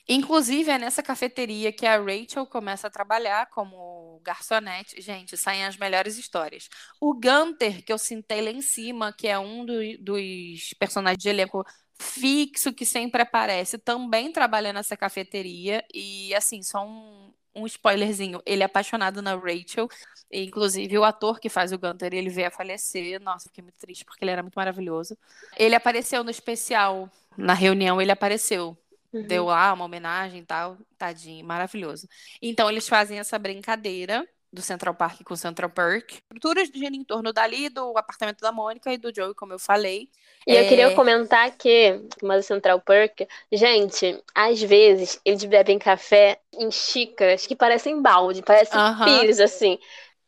Inclusive, é nessa cafeteria que a Rachel começa a trabalhar como garçonete. Gente, saem as melhores histórias. O Gunter, que eu sentei lá em cima, que é um do, dos personagens de elenco fixo que sempre aparece, também trabalha nessa cafeteria. E, assim, só um, um spoilerzinho: ele é apaixonado na Rachel. E, inclusive, o ator que faz o Gunter, ele veio a falecer. Nossa, fiquei muito triste porque ele era muito maravilhoso. Ele apareceu no especial, na reunião, ele apareceu Uhum. Deu lá uma homenagem e tal, tadinho, maravilhoso. Então eles fazem essa brincadeira do Central Park com o Central Perk. Estruturas giram em torno dali, do apartamento da Mônica e do Joey, como eu falei. E é... eu queria comentar que, mas o Central Perk, gente, às vezes eles bebem café em xícaras que parecem balde, parecem pires, assim.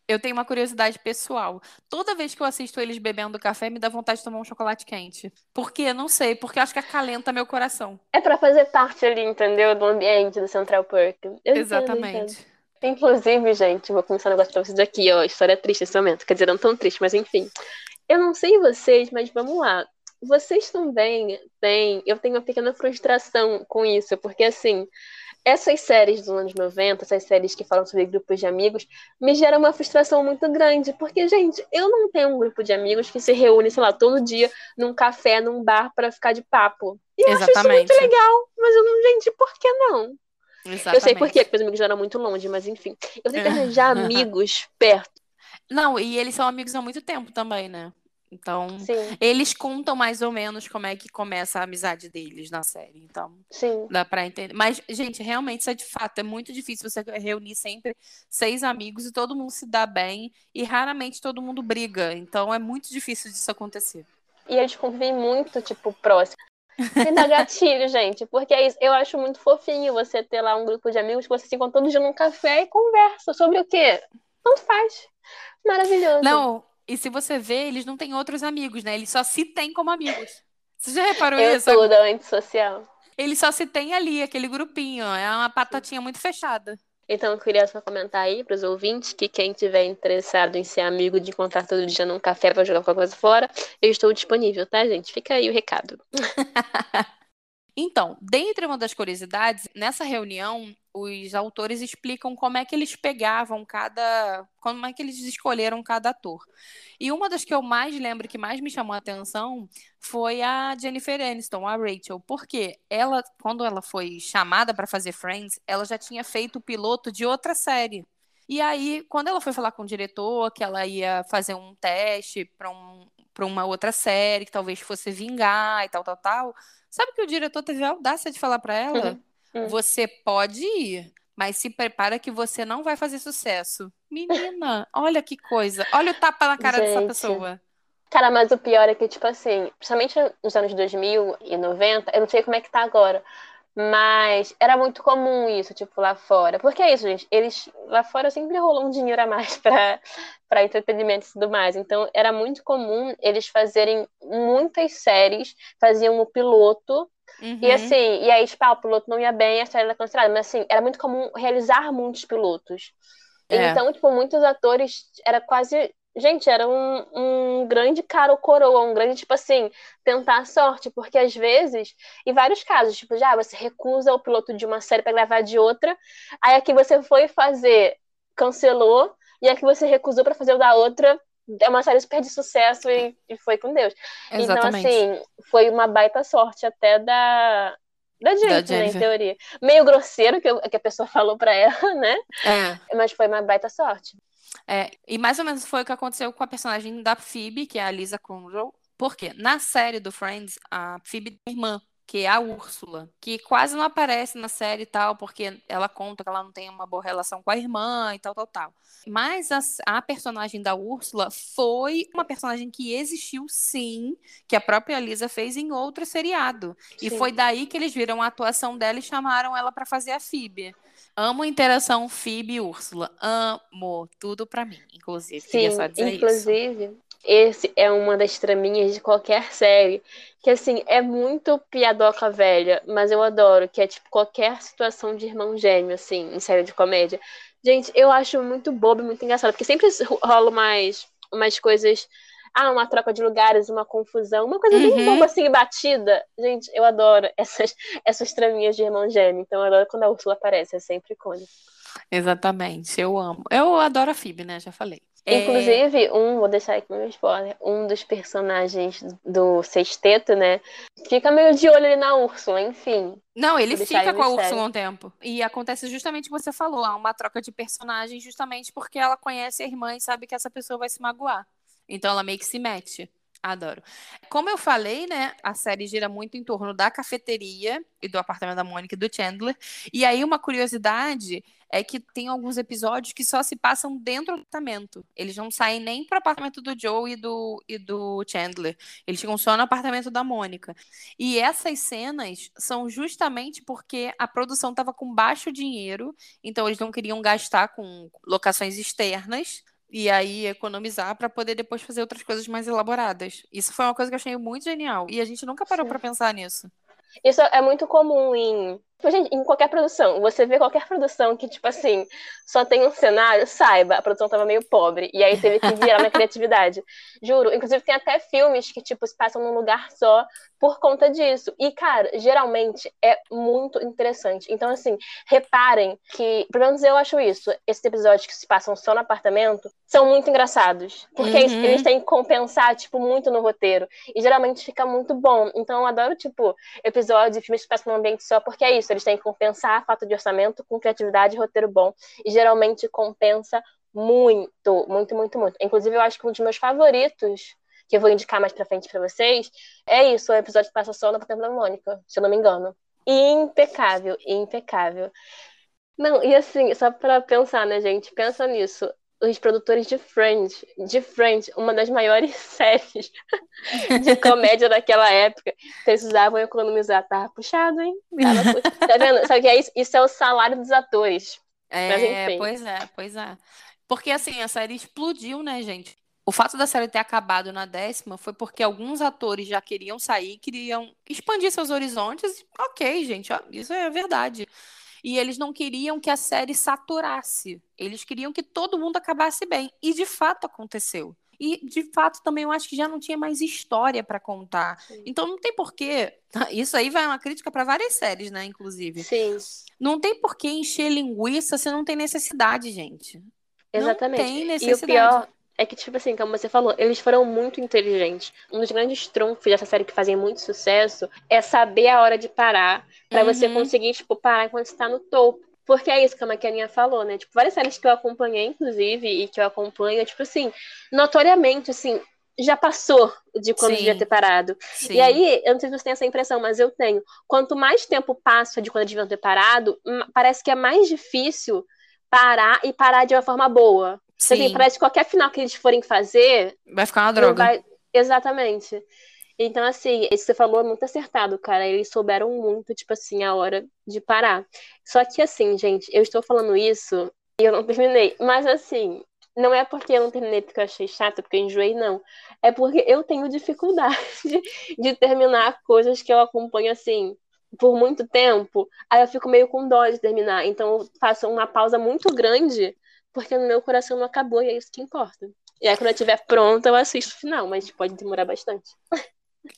Eu tenho uma curiosidade pessoal. Toda vez que eu assisto eles bebendo café, me dá vontade de tomar um chocolate quente. Por quê? Não sei, porque acho que acalenta meu coração. É para fazer parte ali, entendeu? Do ambiente do Central Park. Eu Exatamente. Entendo, entendo. Inclusive, gente, vou começar um negócio pra vocês aqui, ó. História triste nesse momento. Quer dizer, não tão triste, mas enfim. Eu não sei vocês, mas vamos lá. Vocês também têm. Eu tenho uma pequena frustração com isso, porque assim essas séries dos anos 90, essas séries que falam sobre grupos de amigos, me geram uma frustração muito grande. Porque, gente, eu não tenho um grupo de amigos que se reúne, sei lá, todo dia num café, num bar para ficar de papo. E eu Exatamente. acho isso muito legal. Mas eu não, gente, por que não? Exatamente. Eu sei por quê, porque meus amigos eram muito longe, mas enfim. Eu tenho que arranjar [LAUGHS] amigos perto. Não, e eles são amigos há muito tempo também, né? Então, Sim. eles contam mais ou menos como é que começa a amizade deles na série. Então, Sim. dá pra entender. Mas, gente, realmente isso é de fato. É muito difícil você reunir sempre seis amigos e todo mundo se dá bem. E raramente todo mundo briga. Então, é muito difícil disso acontecer. E eles convivem muito, tipo, próximo. E dá gatilho, [LAUGHS] gente, porque é isso. Eu acho muito fofinho você ter lá um grupo de amigos que você se encontra todo dia num café e conversa sobre o quê? Tanto faz. Maravilhoso. Não, e se você vê, eles não têm outros amigos, né? Eles só se têm como amigos. Você já reparou eu isso? Eu sou da antissocial. Eles só se têm ali, aquele grupinho. É uma patatinha muito fechada. Então, eu queria só comentar aí para os ouvintes que quem tiver interessado em ser amigo de encontrar todo dia num café para jogar qualquer coisa fora, eu estou disponível, tá, gente? Fica aí o recado. [LAUGHS] Então, dentre uma das curiosidades, nessa reunião, os autores explicam como é que eles pegavam cada. como é que eles escolheram cada ator. E uma das que eu mais lembro, que mais me chamou a atenção, foi a Jennifer Aniston, a Rachel. Porque ela, quando ela foi chamada para fazer Friends, ela já tinha feito o piloto de outra série. E aí, quando ela foi falar com o diretor, que ela ia fazer um teste para um, uma outra série, que talvez fosse vingar e tal, tal, tal Sabe que o diretor teve a audácia de falar para ela? Uhum. Você pode ir, mas se prepara que você não vai fazer sucesso. Menina, olha que coisa. Olha o tapa na cara Gente. dessa pessoa. Cara, mas o pior é que, tipo assim, principalmente nos anos 2090, eu não sei como é que tá agora, mas era muito comum isso, tipo, lá fora. Porque é isso, gente. Eles lá fora sempre rolou um dinheiro a mais [LAUGHS] para entretenimento e tudo mais. Então era muito comum eles fazerem muitas séries, faziam o piloto. Uhum. E assim, e aí, tipo, ah, o piloto não ia bem, a série era cancelada. Mas assim, era muito comum realizar muitos pilotos. É. Então, tipo, muitos atores era quase Gente, era um, um grande cara ou coroa, um grande, tipo assim, tentar a sorte, porque às vezes, em vários casos, tipo, já você recusa o piloto de uma série para gravar de outra, aí aqui você foi fazer, cancelou, e aqui você recusou para fazer o da outra, é uma série super de sucesso e, e foi com Deus. Então, Exatamente. Então, assim, foi uma baita sorte até da, da Jennifer, né, em teoria. Meio grosseiro que, eu, que a pessoa [LAUGHS] falou pra ela, né? É. Mas foi uma baita sorte. É, e mais ou menos foi o que aconteceu com a personagem da Phoebe, que é a Lisa Kudrow. Por quê? Na série do Friends, a Phoebe irmã, que é a Úrsula, que quase não aparece na série e tal, porque ela conta que ela não tem uma boa relação com a irmã e tal, tal, tal. Mas a, a personagem da Úrsula foi uma personagem que existiu sim, que a própria Lisa fez em outro seriado. Sim. E foi daí que eles viram a atuação dela e chamaram ela para fazer a Phoebe. Amo a interação Phoebe e Úrsula. Amo. Tudo para mim, inclusive. Sim, Queria só dizer inclusive, isso. Esse é uma das traminhas de qualquer série. Que, assim, é muito piadoca velha, mas eu adoro. Que é, tipo, qualquer situação de irmão gêmeo, assim, em série de comédia. Gente, eu acho muito bobo e muito engraçado. Porque sempre rola mais umas coisas ah, uma troca de lugares, uma confusão, uma coisa uhum. bem boba assim, batida. Gente, eu adoro [LAUGHS] essas, essas traminhas de irmão gêmeo. Então eu adoro quando a Úrsula aparece, é sempre icônico. Exatamente, eu amo. Eu adoro a Phoebe, né? Já falei. É, Inclusive, um, vou deixar aqui meu spoiler, um dos personagens do Sexteto, né? Fica meio de olho ali na Úrsula, enfim. Não, ele fica com a Úrsula um tempo. E acontece justamente o que você falou, há uma troca de personagens justamente porque ela conhece a irmã e sabe que essa pessoa vai se magoar. Então ela meio que se mete. Adoro. Como eu falei, né, a série gira muito em torno da cafeteria e do apartamento da Mônica e do Chandler. E aí uma curiosidade é que tem alguns episódios que só se passam dentro do apartamento. Eles não saem nem pro apartamento do Joe e do, e do Chandler. Eles ficam só no apartamento da Mônica. E essas cenas são justamente porque a produção estava com baixo dinheiro, então eles não queriam gastar com locações externas e aí economizar para poder depois fazer outras coisas mais elaboradas. Isso foi uma coisa que eu achei muito genial. E a gente nunca parou para pensar nisso. Isso é muito comum em Tipo, gente, em qualquer produção, você vê qualquer produção que, tipo assim, só tem um cenário, saiba, a produção tava meio pobre. E aí teve que virar na criatividade. [LAUGHS] Juro. Inclusive, tem até filmes que, tipo, se passam num lugar só por conta disso. E, cara, geralmente é muito interessante. Então, assim, reparem que, pelo menos eu acho isso, esses episódios que se passam só no apartamento são muito engraçados. Porque uhum. eles têm que compensar, tipo, muito no roteiro. E geralmente fica muito bom. Então, eu adoro, tipo, episódios e filmes que passam num ambiente só, porque é isso eles têm que compensar falta de orçamento com criatividade e roteiro bom. E geralmente compensa muito, muito, muito, muito. Inclusive, eu acho que um dos meus favoritos, que eu vou indicar mais pra frente pra vocês, é isso, o episódio que passa só no Tempo da Mônica, se eu não me engano. Impecável, impecável. Não, e assim, só pra pensar, né, gente? Pensa nisso. Os produtores de Friends, de Friends, uma das maiores [LAUGHS] séries de comédia daquela época. Precisavam economizar. Tava puxado, hein? Tava puxado. Tá vendo? Sabe que é isso? Isso é o salário dos atores. É, pois é, pois é. Porque assim, a série explodiu, né, gente? O fato da série ter acabado na décima foi porque alguns atores já queriam sair, queriam expandir seus horizontes. Ok, gente, isso é verdade. E eles não queriam que a série saturasse. Eles queriam que todo mundo acabasse bem. E de fato aconteceu. E de fato também eu acho que já não tinha mais história para contar. Sim. Então não tem porquê. [LAUGHS] Isso aí vai uma crítica para várias séries, né, inclusive. Sim. Não tem porquê encher linguiça se não tem necessidade, gente. Exatamente. Não tem necessidade. E o pior é que, tipo assim, como você falou, eles foram muito inteligentes. Um dos grandes trunfos dessa série que fazem muito sucesso é saber a hora de parar, para uhum. você conseguir, tipo, parar quando está no topo. Porque é isso que a Maquianinha falou, né? Tipo, várias séries que eu acompanhei, inclusive, e que eu acompanho, tipo assim, notoriamente, assim, já passou de quando Sim. devia ter parado. Sim. E aí, eu não sei se você tem essa impressão, mas eu tenho. Quanto mais tempo passa de quando deviam ter parado, parece que é mais difícil parar e parar de uma forma boa. Sim. Assim, parece que qualquer final que eles forem fazer. Vai ficar uma droga. Vai... Exatamente. Então, assim, isso que você falou é muito acertado, cara. Eles souberam muito, tipo assim, a hora de parar. Só que, assim, gente, eu estou falando isso e eu não terminei. Mas, assim, não é porque eu não terminei porque eu achei chato, porque eu enjoei, não. É porque eu tenho dificuldade [LAUGHS] de terminar coisas que eu acompanho, assim, por muito tempo. Aí eu fico meio com dó de terminar. Então, eu faço uma pausa muito grande porque no meu coração não acabou e é isso que importa. E aí, quando eu estiver pronta, eu assisto o final, mas pode demorar bastante.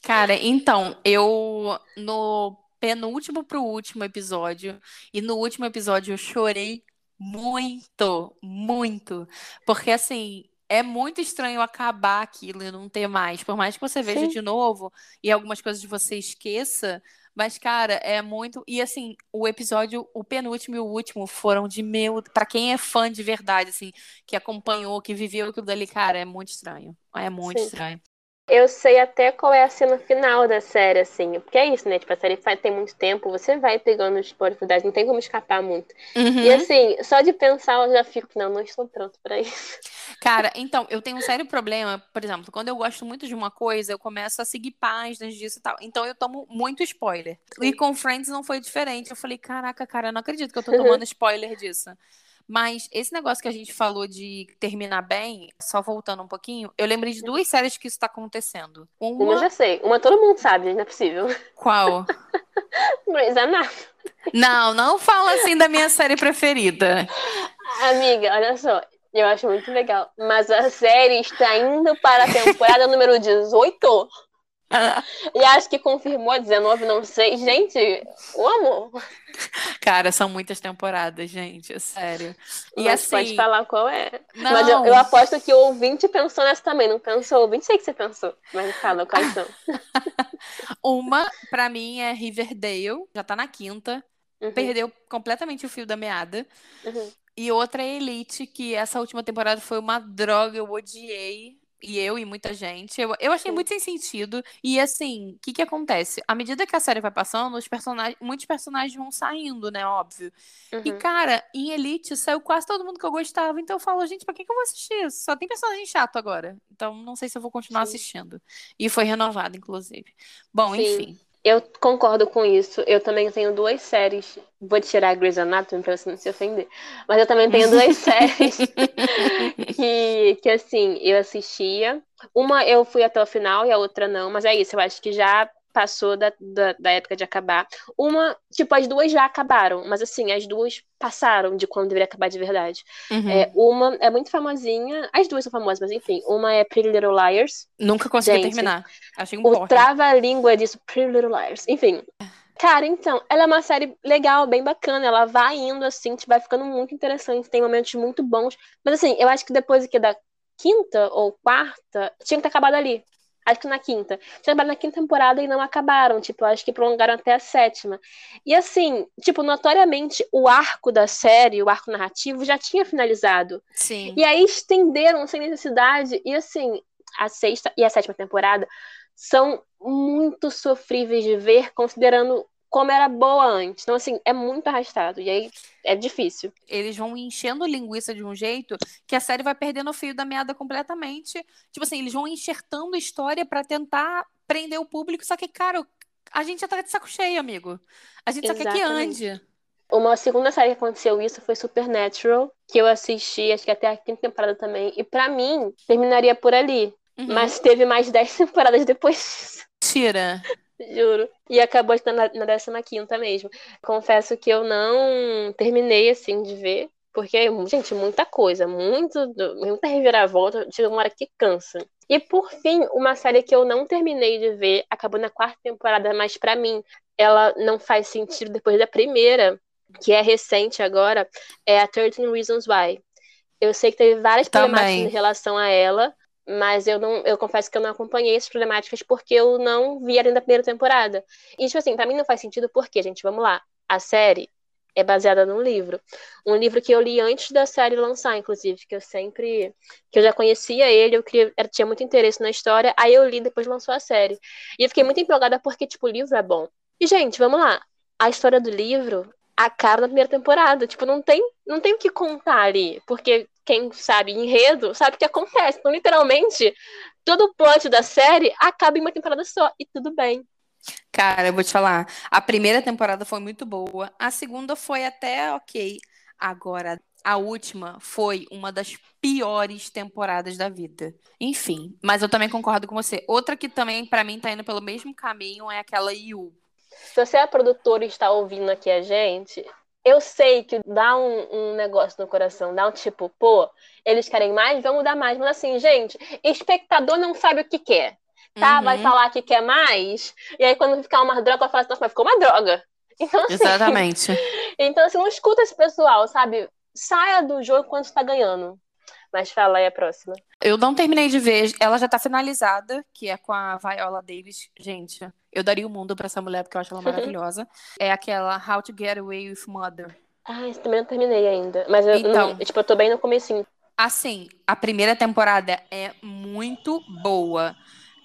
Cara, então, eu no penúltimo pro último episódio, e no último episódio eu chorei muito, muito. Porque assim, é muito estranho acabar aquilo e não ter mais. Por mais que você veja Sim. de novo e algumas coisas você esqueça, mas, cara, é muito. E assim, o episódio, o penúltimo e o último foram de meu. para quem é fã de verdade, assim, que acompanhou, que viveu aquilo dali, cara, é muito estranho. É muito Sim. estranho. Eu sei até qual é a cena final da série, assim. Porque é isso, né? Tipo, a série tem muito tempo, você vai pegando os spoilers, não tem como escapar muito. Uhum. E assim, só de pensar eu já fico, não, não estou pronto para isso. Cara, então, eu tenho um sério problema, por exemplo, quando eu gosto muito de uma coisa, eu começo a seguir páginas disso e tal. Então eu tomo muito spoiler. E com Friends não foi diferente. Eu falei, caraca, cara, eu não acredito que eu tô tomando spoiler disso. Mas esse negócio que a gente falou de terminar bem, só voltando um pouquinho, eu lembrei de duas séries que isso tá acontecendo. Uma, Uma eu já sei. Uma todo mundo sabe, não é possível. Qual? [LAUGHS] Grey's Anatomy. Não, não fala assim da minha série preferida. Amiga, olha só. Eu acho muito legal. Mas a série está indo para a temporada número 18 e acho que confirmou 19, não sei. Gente, o amor. Cara, são muitas temporadas, gente, é sério. E Mas assim. Pode falar qual é. Não. Mas eu, eu, aposto que o ouvinte pensou nessa também, não pensou? O ouvinte sei que você pensou. Mas fala quais são. [LAUGHS] Uma, pra mim, é Riverdale, já tá na quinta. Uhum. Perdeu completamente o fio da meada. Uhum. E outra é Elite, que essa última temporada foi uma droga, eu odiei e eu e muita gente. Eu, eu achei muito sem sentido. E assim, o que que acontece? À medida que a série vai passando, os personagens, muitos personagens vão saindo, né? Óbvio. Uhum. E, cara, em Elite saiu quase todo mundo que eu gostava. Então eu falo, gente, pra que, que eu vou assistir isso? Só tem personagem chato agora. Então não sei se eu vou continuar Sim. assistindo. E foi renovado, inclusive. Bom, Sim. enfim. Eu concordo com isso. Eu também tenho duas séries. Vou tirar a Grey's Anatomy pra você não se ofender. Mas eu também tenho duas [LAUGHS] séries que, que, assim, eu assistia. Uma eu fui até o final e a outra não. Mas é isso, eu acho que já passou da, da, da, época de acabar. Uma, tipo, as duas já acabaram, mas assim, as duas passaram de quando deveria acabar de verdade. Uhum. É, uma é muito famosinha, as duas são famosas, mas enfim, uma é Pretty Little Liars. Nunca consegui Gente, terminar. Achei um O trava-língua disso, Pretty Little Liars. Enfim. Cara, então, ela é uma série legal, bem bacana. Ela vai indo assim, vai ficando muito interessante, tem momentos muito bons. Mas assim, eu acho que depois aqui da quinta ou quarta, tinha que ter acabado ali acho que na quinta. Tinha na quinta temporada e não acabaram, tipo, acho que prolongaram até a sétima. E assim, tipo, notoriamente o arco da série, o arco narrativo já tinha finalizado. Sim. E aí estenderam sem necessidade e assim, a sexta e a sétima temporada são muito sofríveis de ver, considerando como era boa antes. Então, assim, é muito arrastado. E aí é difícil. Eles vão enchendo linguiça de um jeito que a série vai perdendo o fio da meada completamente. Tipo assim, eles vão enxertando história para tentar prender o público. Só que, cara, a gente já tá de saco cheio, amigo. A gente Exatamente. só quer que ande. Uma segunda série que aconteceu isso foi Supernatural, que eu assisti, acho que até a quinta temporada também. E para mim, terminaria por ali. Uhum. Mas teve mais dez [LAUGHS] temporadas depois disso. Tira. Juro. E acabou na, na 15 mesmo. Confesso que eu não terminei assim de ver. Porque, gente, muita coisa, muito, muita reviravolta, chega uma hora que cansa. E por fim, uma série que eu não terminei de ver, acabou na quarta temporada, mas para mim ela não faz sentido depois da primeira, que é recente agora, é a 13 Reasons Why. Eu sei que teve várias Também. problemáticas em relação a ela, mas eu não, eu confesso que eu não acompanhei essas problemáticas porque eu não vi ainda a primeira temporada. E, tipo assim, pra mim não faz sentido porque, gente, vamos lá. A série é baseada num livro. Um livro que eu li antes da série lançar, inclusive, que eu sempre. que eu já conhecia ele, eu queria, eu tinha muito interesse na história, aí eu li depois lançou a série. E eu fiquei muito empolgada porque, tipo, o livro é bom. E, gente, vamos lá. A história do livro acaba na primeira temporada. Tipo, não tem, não tem o que contar ali. Porque quem sabe enredo sabe o que acontece. Então, literalmente, todo o plot da série acaba em uma temporada só. E tudo bem. Cara, eu vou te falar. A primeira temporada foi muito boa. A segunda foi até ok. Agora, a última foi uma das piores temporadas da vida. Enfim, mas eu também concordo com você. Outra que também, para mim, tá indo pelo mesmo caminho é aquela Yu. Se você é produtor e está ouvindo aqui a gente, eu sei que dá um, um, negócio no coração, dá um tipo, pô, eles querem mais, vamos dar mais. Mas assim, gente, espectador não sabe o que quer. Tá? Uhum. Vai falar que quer mais, e aí quando ficar uma droga, vai falar assim, mas ficou uma droga. Então, assim, Exatamente. [LAUGHS] então, assim, não escuta esse pessoal, sabe? Saia do jogo quando está ganhando. Mas fala aí a próxima. Eu não terminei de ver, ela já tá finalizada, que é com a Viola Davis. Gente, eu daria o mundo para essa mulher porque eu acho ela [LAUGHS] maravilhosa. é aquela How to Get Away with Mother. Ah, esse também não terminei ainda. Mas eu, então, não, tipo, eu tô bem no comecinho. Assim, a primeira temporada é muito boa.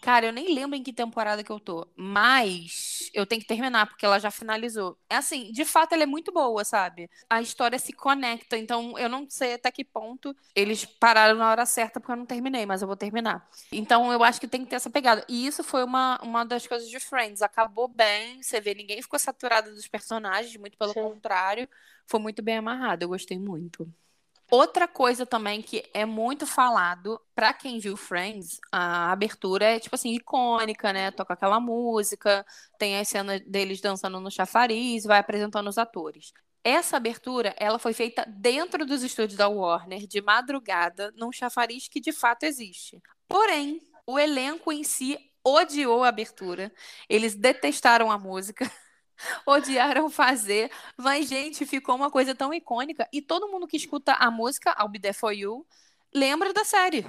Cara, eu nem lembro em que temporada que eu tô, mas eu tenho que terminar porque ela já finalizou. É assim, de fato ela é muito boa, sabe? A história se conecta, então eu não sei até que ponto eles pararam na hora certa porque eu não terminei, mas eu vou terminar. Então eu acho que tem que ter essa pegada. E isso foi uma, uma das coisas de Friends. Acabou bem, você vê, ninguém ficou saturado dos personagens, muito pelo Sim. contrário. Foi muito bem amarrado, eu gostei muito. Outra coisa também que é muito falado, para quem viu Friends, a abertura é, tipo assim, icônica, né? Toca aquela música, tem a cena deles dançando no chafariz, vai apresentando os atores. Essa abertura, ela foi feita dentro dos estúdios da Warner, de madrugada, num chafariz que de fato existe. Porém, o elenco em si odiou a abertura, eles detestaram a música. [LAUGHS] odiaram fazer, mas, gente, ficou uma coisa tão icônica. E todo mundo que escuta a música, I'll Be There For You, lembra da série.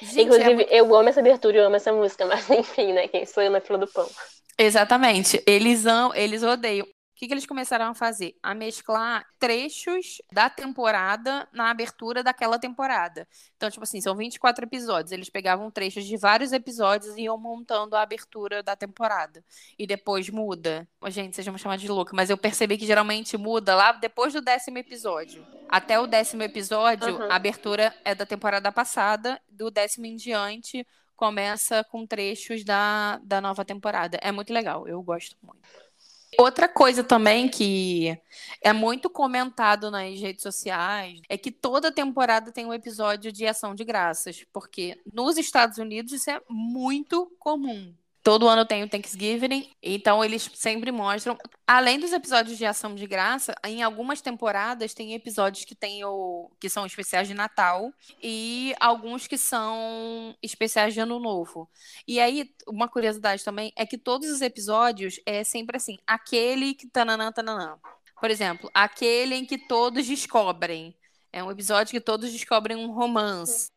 Gente, é Inclusive, é muito... eu amo essa abertura, eu amo essa música, mas [LAUGHS] enfim, né? Quem sou eu na fila do pão. Exatamente. Eles, amam, eles odeiam que, que eles começaram a fazer? A mesclar trechos da temporada na abertura daquela temporada. Então, tipo assim, são 24 episódios. Eles pegavam trechos de vários episódios e iam montando a abertura da temporada. E depois muda. Gente, vocês vão me chamar de louca, mas eu percebi que geralmente muda lá depois do décimo episódio. Até o décimo episódio, uhum. a abertura é da temporada passada. Do décimo em diante, começa com trechos da, da nova temporada. É muito legal, eu gosto muito. Outra coisa também que é muito comentado nas redes sociais é que toda temporada tem um episódio de ação de graças, porque nos Estados Unidos isso é muito comum. Todo ano tem o Thanksgiving, então eles sempre mostram. Além dos episódios de ação de graça, em algumas temporadas tem episódios que tem o que são especiais de Natal e alguns que são especiais de Ano Novo. E aí, uma curiosidade também é que todos os episódios é sempre assim, aquele que tananã, tananã. Por exemplo, aquele em que todos descobrem. É um episódio que todos descobrem um romance.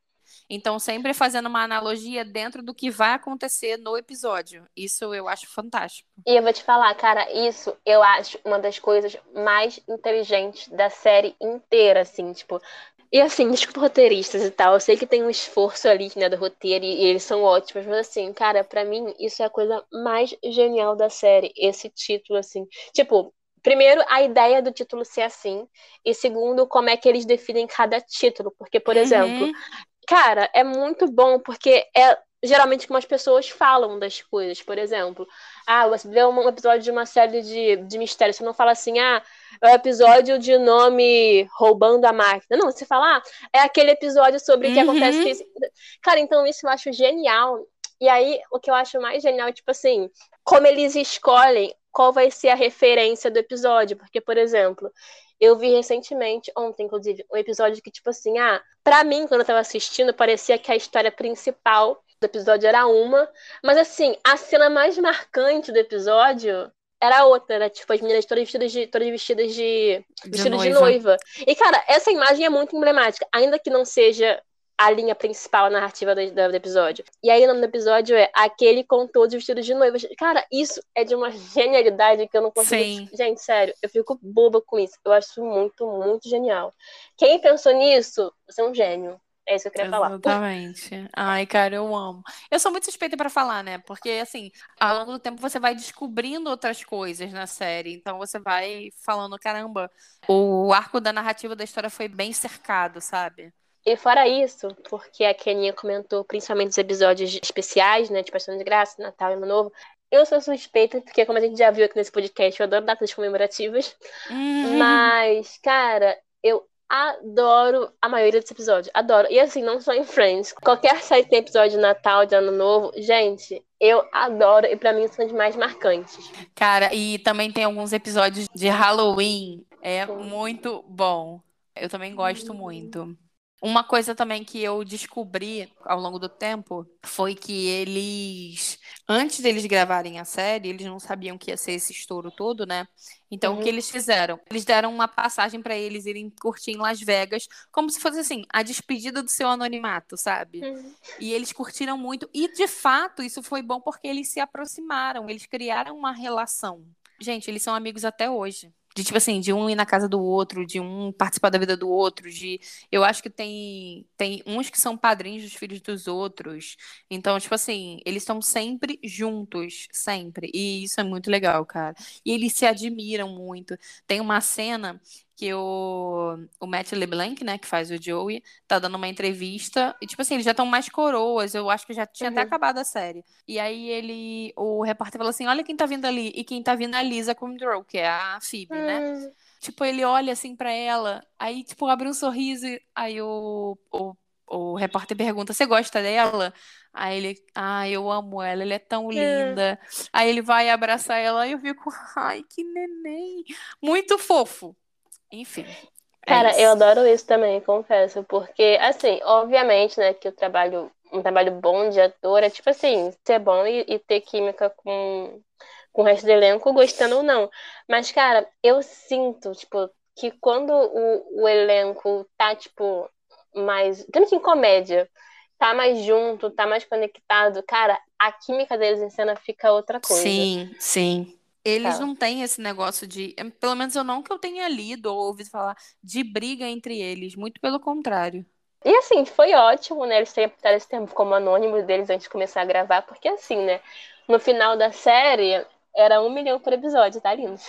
Então, sempre fazendo uma analogia dentro do que vai acontecer no episódio. Isso eu acho fantástico. E eu vou te falar, cara, isso eu acho uma das coisas mais inteligentes da série inteira, assim, tipo. E assim, desculpa roteiristas e tal, eu sei que tem um esforço ali, né, do roteiro, e, e eles são ótimos, mas assim, cara, para mim, isso é a coisa mais genial da série, esse título, assim. Tipo, primeiro, a ideia do título ser assim, e segundo, como é que eles definem cada título. Porque, por uhum. exemplo, cara, é muito bom, porque é geralmente como as pessoas falam das coisas. Por exemplo, ah, você vê um episódio de uma série de, de mistérios, você não fala assim, ah, é o um episódio de nome roubando a máquina. Não, você fala, ah, é aquele episódio sobre o que uhum. acontece. Cara, então isso eu acho genial. E aí, o que eu acho mais genial é, tipo assim, como eles escolhem qual vai ser a referência do episódio. Porque, por exemplo, eu vi recentemente, ontem, inclusive, um episódio que, tipo assim, ah, pra mim, quando eu tava assistindo, parecia que a história principal do episódio era uma, mas assim, a cena mais marcante do episódio era outra, era tipo as meninas todas vestidas de todas vestidas de, de vestido noiva. de noiva. E cara, essa imagem é muito emblemática, ainda que não seja a linha principal, a narrativa do, do, episódio. E aí o nome do episódio é Aquele com todos vestidos de noiva. Cara, isso é de uma genialidade que eu não consigo. Sim. Gente, sério, eu fico boba com isso. Eu acho muito, muito genial. Quem pensou nisso, você é um gênio. É isso que eu queria Exatamente. falar. Exatamente. Ai, cara, eu amo. Eu sou muito suspeita para falar, né? Porque, assim, ao longo do tempo você vai descobrindo outras coisas na série. Então você vai falando, caramba, o arco da narrativa da história foi bem cercado, sabe? E fora isso, porque a Keninha comentou principalmente os episódios especiais, né? De Paixão de Graça, Natal e Ano Novo. Eu sou suspeita, porque como a gente já viu aqui nesse podcast, eu adoro datas comemorativas. Uhum. Mas, cara, eu adoro a maioria dos episódios. Adoro. E assim, não só em Friends. Qualquer série tem episódio de Natal, de Ano Novo. Gente, eu adoro. E para mim são os mais marcantes. Cara, e também tem alguns episódios de Halloween. É Sim. muito bom. Eu também gosto muito. Uma coisa também que eu descobri ao longo do tempo foi que eles, antes deles gravarem a série, eles não sabiam que ia ser esse estouro todo, né? Então, uhum. o que uhum. eles fizeram? Eles deram uma passagem para eles irem curtir em Las Vegas, como se fosse assim, a despedida do seu anonimato, sabe? Uhum. E eles curtiram muito. E, de fato, isso foi bom porque eles se aproximaram, eles criaram uma relação. Gente, eles são amigos até hoje. De, tipo assim, de um ir na casa do outro, de um participar da vida do outro, de... Eu acho que tem, tem uns que são padrinhos dos filhos dos outros. Então, tipo assim, eles estão sempre juntos, sempre. E isso é muito legal, cara. E eles se admiram muito. Tem uma cena que o, o Matt LeBlanc, né, que faz o Joey, tá dando uma entrevista. E, tipo assim, eles já estão mais coroas. Eu acho que já tinha uhum. até acabado a série. E aí ele. O repórter falou assim: olha quem tá vindo ali. E quem tá vindo é a Lisa Kudrow, que é a Phoebe, uhum. né? Hum. Tipo, ele olha assim para ela, aí, tipo, abre um sorriso, aí o, o, o repórter pergunta: Você gosta dela? Aí ele, ah, eu amo ela, ela é tão é. linda. Aí ele vai abraçar ela e eu fico, ai, que neném. Muito fofo. Enfim. É Cara, eu adoro isso também, confesso, porque, assim, obviamente, né, que o trabalho, um trabalho bom de ator é, tipo assim, ser bom e, e ter química com, com o resto do elenco, gostando ou não. Mas, cara, eu sinto, tipo, que quando o, o elenco tá, tipo, mais, temos em comédia, tá mais junto, tá mais conectado, cara, a química deles em cena fica outra coisa. Sim, sim. Eles tá. não têm esse negócio de. Eh, pelo menos eu não que eu tenha lido ou ouvido falar de briga entre eles. Muito pelo contrário. E assim, foi ótimo, né? Eles terem esse tempo como anônimos deles antes de começar a gravar, porque assim, né? No final da série, era um milhão por episódio, tá lindo?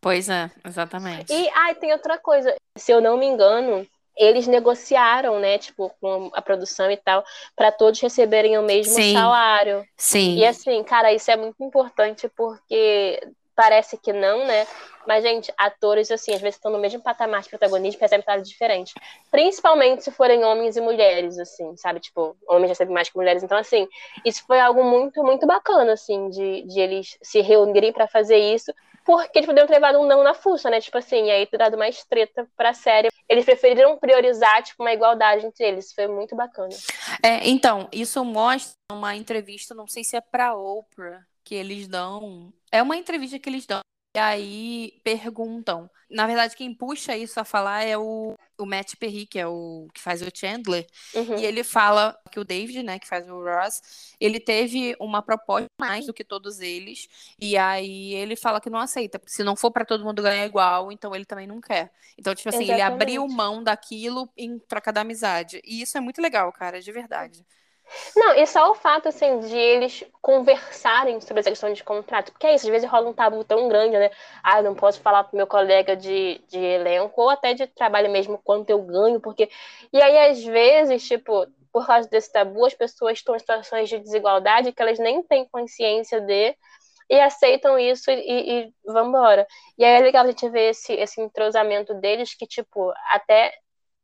Pois é, exatamente. E, ai, tem outra coisa. Se eu não me engano, eles negociaram, né, tipo, com a produção e tal, para todos receberem o mesmo Sim. salário. Sim. E assim, cara, isso é muito importante porque parece que não, né? Mas, gente, atores, assim, às vezes estão no mesmo patamar de protagonismo, recebem salários diferentes. Principalmente se forem homens e mulheres, assim, sabe? Tipo, homens recebem mais que mulheres. Então, assim, isso foi algo muito, muito bacana, assim, de, de eles se reunirem para fazer isso porque eles poderiam ter levado um não na fuça, né? Tipo assim, aí ter dado mais treta pra série. Eles preferiram priorizar, tipo, uma igualdade entre eles. Foi muito bacana. É, então, isso mostra uma entrevista, não sei se é pra Oprah, que eles dão. É uma entrevista que eles dão E aí perguntam. Na verdade, quem puxa isso a falar é o, o Matt Perry, que é o que faz o Chandler. Uhum. E ele fala que o David, né, que faz o Ross, ele teve uma proposta mais do que todos eles. E aí ele fala que não aceita. Se não for para todo mundo ganhar igual, então ele também não quer. Então, tipo assim, Exatamente. ele abriu mão daquilo em troca da amizade. E isso é muito legal, cara, de verdade. Não, e só o fato, assim, de eles conversarem sobre essa questão de contrato. Porque é isso, às vezes rola um tabu tão grande, né? Ah, eu não posso falar pro meu colega de, de elenco ou até de trabalho mesmo quanto eu ganho, porque. E aí, às vezes, tipo, por causa desse tabu, as pessoas estão em situações de desigualdade que elas nem têm consciência de e aceitam isso e, e, e vambora. E aí é legal a gente ver esse, esse entrosamento deles, que, tipo, até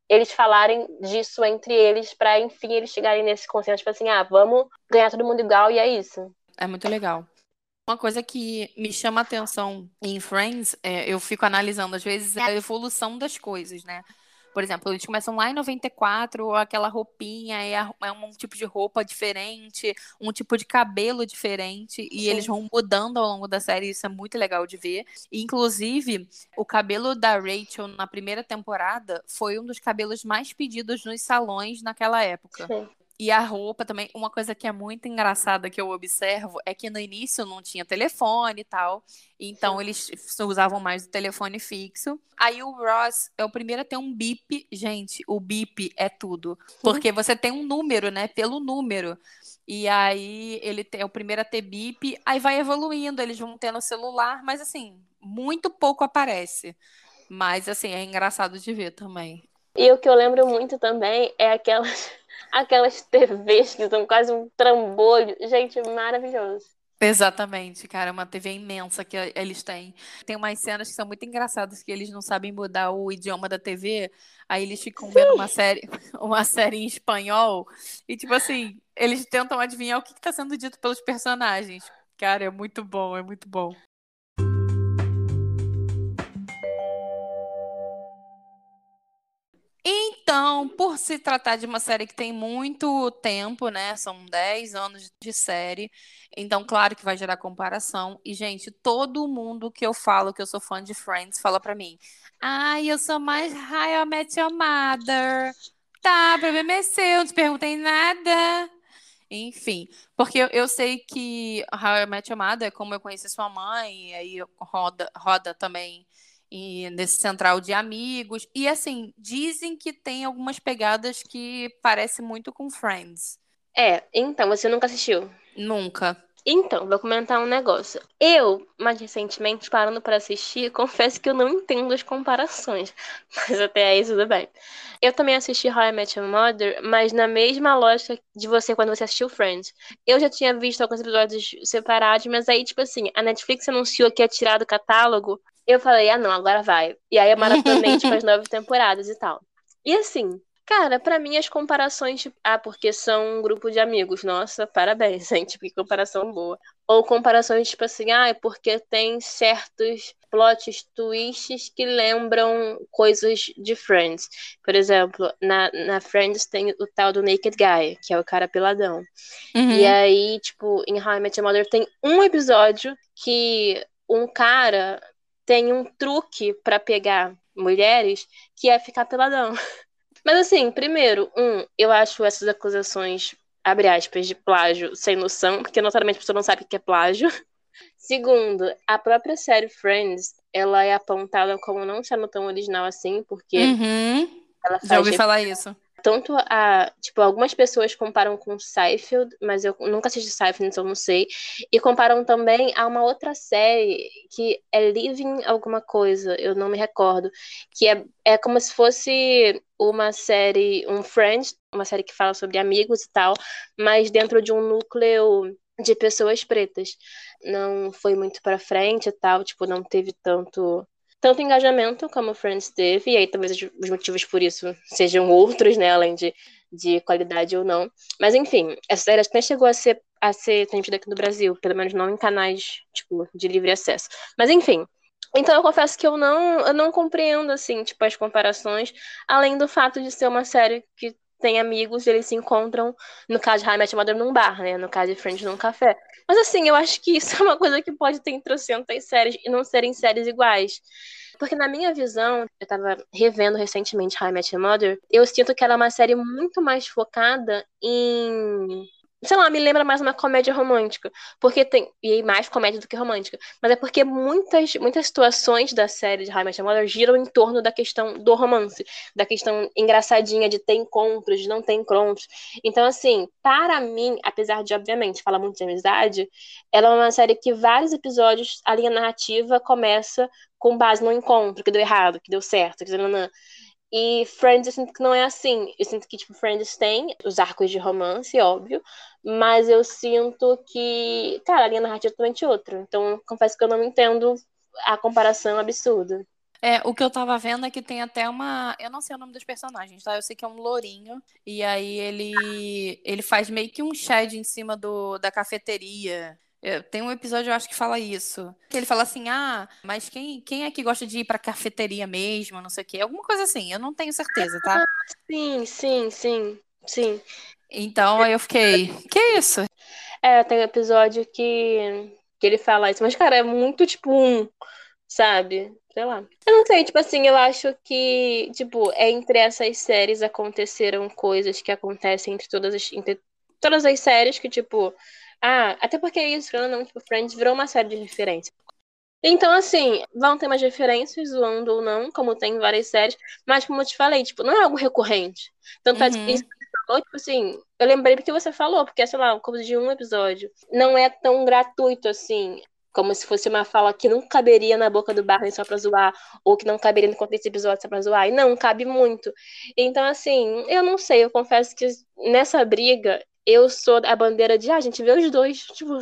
eles falarem disso entre eles para enfim eles chegarem nesse consenso tipo assim ah vamos ganhar todo mundo igual e é isso É muito legal. Uma coisa que me chama atenção em Friends, é, eu fico analisando às vezes é a evolução das coisas, né? Por exemplo, eles começam lá em 94, aquela roupinha é, a- é um tipo de roupa diferente, um tipo de cabelo diferente, e Sim. eles vão mudando ao longo da série, isso é muito legal de ver. E, inclusive, o cabelo da Rachel na primeira temporada foi um dos cabelos mais pedidos nos salões naquela época. Sim. E a roupa também, uma coisa que é muito engraçada que eu observo é que no início não tinha telefone e tal, então eles usavam mais o telefone fixo. Aí o Ross é o primeiro a ter um bip. Gente, o bip é tudo. Porque você tem um número, né? Pelo número. E aí ele é o primeiro a ter bip, aí vai evoluindo, eles vão tendo celular, mas assim, muito pouco aparece. Mas assim, é engraçado de ver também. e o que eu lembro muito também é aquelas aquelas TVs que são quase um trambolho gente maravilhoso Exatamente, cara, é uma TV imensa que eles têm. Tem umas cenas que são muito engraçadas que eles não sabem mudar o idioma da TV, aí eles ficam vendo uma série, [LAUGHS] uma série em espanhol e tipo assim, eles tentam adivinhar o que está sendo dito pelos personagens. Cara, é muito bom, é muito bom. Então, por se tratar de uma série que tem muito tempo, né? São 10 anos de série. Então, claro que vai gerar comparação. E, gente, todo mundo que eu falo que eu sou fã de Friends fala pra mim: Ai, eu sou mais How I Met Your Mother. Tá, problema é seu, não te perguntei nada. Enfim, porque eu, eu sei que How I Met Your Mother como eu conheci sua mãe, e aí roda, roda também e nesse central de amigos. E assim, dizem que tem algumas pegadas que parecem muito com Friends. é então você nunca assistiu Nunca. Então, vou comentar um negócio. Eu, mais recentemente, parando para assistir, [LAUGHS] confesso que eu não entendo as comparações. [LAUGHS] Mas até aí tudo bem. Eu também assisti How I Met Your Mother, mas na mesma lógica de você quando você assistiu Friends. Eu já tinha visto alguns episódios separados, mas aí, tipo assim, a Netflix anunciou que ia tirar do catálogo. Eu falei, ah, não, agora vai. E aí eu maratonei, tipo, as [LAUGHS] nove temporadas e tal. E assim, Cara, pra mim as comparações, tipo, ah, porque são um grupo de amigos. Nossa, parabéns, [LAUGHS] gente, que comparação boa. Ou comparações tipo assim, ah, é porque tem certos plots twists que lembram coisas de Friends. Por exemplo, na, na Friends tem o tal do Naked Guy, que é o cara peladão. Uhum. E aí, tipo, em How I Met Your Mother tem um episódio que um cara tem um truque pra pegar mulheres que é ficar peladão. [LAUGHS] Mas assim, primeiro, um, eu acho essas acusações, abre aspas, de plágio sem noção, porque notadamente a pessoa não sabe o que é plágio. [LAUGHS] Segundo, a própria série Friends, ela é apontada como não sendo tão original assim, porque Uhum. ela Já faz ouvi falar isso. Tanto a, tipo, algumas pessoas comparam com Seinfeld, mas eu nunca assisti Seinfeld, então não sei. E comparam também a uma outra série que é Living alguma coisa, eu não me recordo, que é, é como se fosse uma série, um Friends, uma série que fala sobre amigos e tal, mas dentro de um núcleo de pessoas pretas. Não foi muito pra frente e tal, tipo, não teve tanto tanto engajamento como Friends teve, e aí talvez os motivos por isso sejam outros, né, além de, de qualidade ou não. Mas enfim, essa série até chegou a ser, a ser transmitida aqui no Brasil, pelo menos não em canais, tipo, de livre acesso. Mas enfim, então eu confesso que eu não, eu não compreendo, assim, tipo, as comparações, além do fato de ser uma série que têm amigos, eles se encontram, no caso de High Met Mother, num bar, né? No caso de Friends, num café. Mas assim, eu acho que isso [LAUGHS] é uma coisa que pode ter em trocentas séries e não serem séries iguais. Porque na minha visão, eu tava revendo recentemente High Met Mother, eu sinto que ela é uma série muito mais focada em sei lá, me lembra mais uma comédia romântica. Porque tem. E mais comédia do que romântica. Mas é porque muitas, muitas situações da série de High Met Mother giram em torno da questão do romance. Da questão engraçadinha de ter encontros, de não ter encontros. Então, assim, para mim, apesar de, obviamente, falar muito de amizade, ela é uma série que vários episódios, a linha narrativa começa com base no encontro, que deu errado, que deu certo, que e Friends eu sinto que não é assim. Eu sinto que, tipo, Friends tem os arcos de romance, óbvio, mas eu sinto que, cara, a linha narrativa é totalmente outra. Então, confesso que eu não entendo a comparação absurda. É, o que eu tava vendo é que tem até uma. Eu não sei o nome dos personagens, tá? Eu sei que é um lourinho. E aí ele. Ele faz meio que um shed em cima do, da cafeteria. Tem um episódio, eu acho, que fala isso. Que ele fala assim: ah, mas quem, quem é que gosta de ir pra cafeteria mesmo? Não sei o quê. Alguma coisa assim, eu não tenho certeza, tá? Ah, sim, sim, sim, sim. Então aí eu fiquei: que isso? É, tem um episódio que, que ele fala isso, mas, cara, é muito tipo um, sabe? Sei lá. Eu não sei, tipo assim, eu acho que, tipo, é entre essas séries aconteceram coisas que acontecem entre todas as, entre todas as séries que, tipo ah, até porque é isso, não, tipo, Friends virou uma série de referências. Então, assim, vão ter mais referências, zoando ou não, como tem em várias séries, mas como eu te falei, tipo, não é algo recorrente. Tanto uhum. é isso que você falou, tipo assim, eu lembrei porque você falou, porque sei lá, coisa de um episódio. Não é tão gratuito assim, como se fosse uma fala que não caberia na boca do Barney só pra zoar, ou que não caberia no contexto desse episódio só pra zoar. E não, cabe muito. Então, assim, eu não sei, eu confesso que nessa briga eu sou a bandeira de, ah, a gente vê os dois, tipo.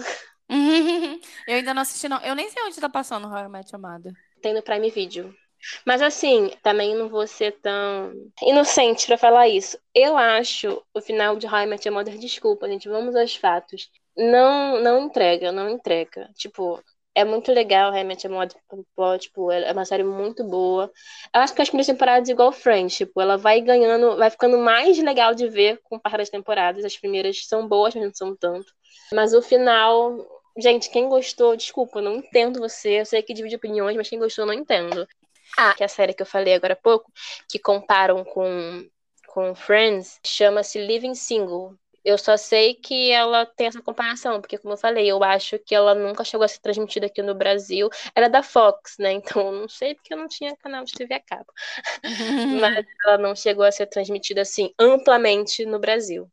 [LAUGHS] eu ainda não assisti, não. Eu nem sei onde tá passando o Royal Match Amada. Tem no Prime Video. Mas assim, também não vou ser tão inocente para falar isso. Eu acho o final de How I Met Your Mother, desculpa, gente, vamos aos fatos. Não, não entrega, não entrega. Tipo, é muito legal, realmente, é uma, tipo, é uma série muito boa. Eu acho que as primeiras temporadas igual Friends, tipo, ela vai ganhando, vai ficando mais legal de ver com o passar das temporadas. As primeiras são boas, mas não são tanto. Mas o final, gente, quem gostou, desculpa, não entendo você. Eu sei que divide opiniões, mas quem gostou, não entendo. Ah, que é a série que eu falei agora há pouco, que comparam com, com Friends, chama-se Living Single. Eu só sei que ela tem essa comparação, porque, como eu falei, eu acho que ela nunca chegou a ser transmitida aqui no Brasil. Ela é da Fox, né? Então, não sei porque eu não tinha canal de TV a cabo. [LAUGHS] Mas [LAUGHS] ela não chegou a ser transmitida, assim, amplamente no Brasil.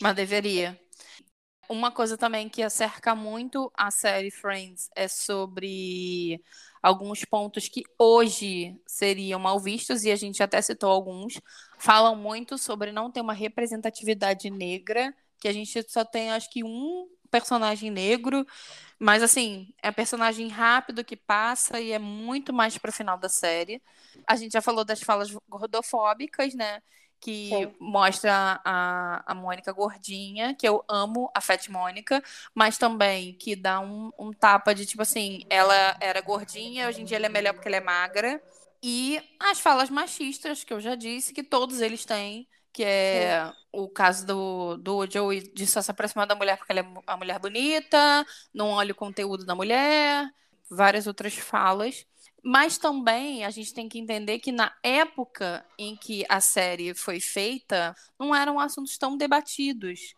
Mas deveria. Uma coisa também que acerca muito a série Friends é sobre alguns pontos que hoje seriam mal vistos, e a gente até citou alguns, falam muito sobre não ter uma representatividade negra, que a gente só tem, acho que, um personagem negro, mas assim, é um personagem rápido que passa e é muito mais para o final da série. A gente já falou das falas gordofóbicas, né? Que Sim. mostra a, a Mônica gordinha, que eu amo a Fat Mônica, mas também que dá um, um tapa de tipo assim, ela era gordinha, hoje em dia ela é melhor porque ela é magra. E as falas machistas, que eu já disse, que todos eles têm, que é Sim. o caso do, do Joey de só se aproximar da mulher porque ela é a mulher bonita, não olha o conteúdo da mulher, várias outras falas. Mas também a gente tem que entender que na época em que a série foi feita, não eram assuntos tão debatidos.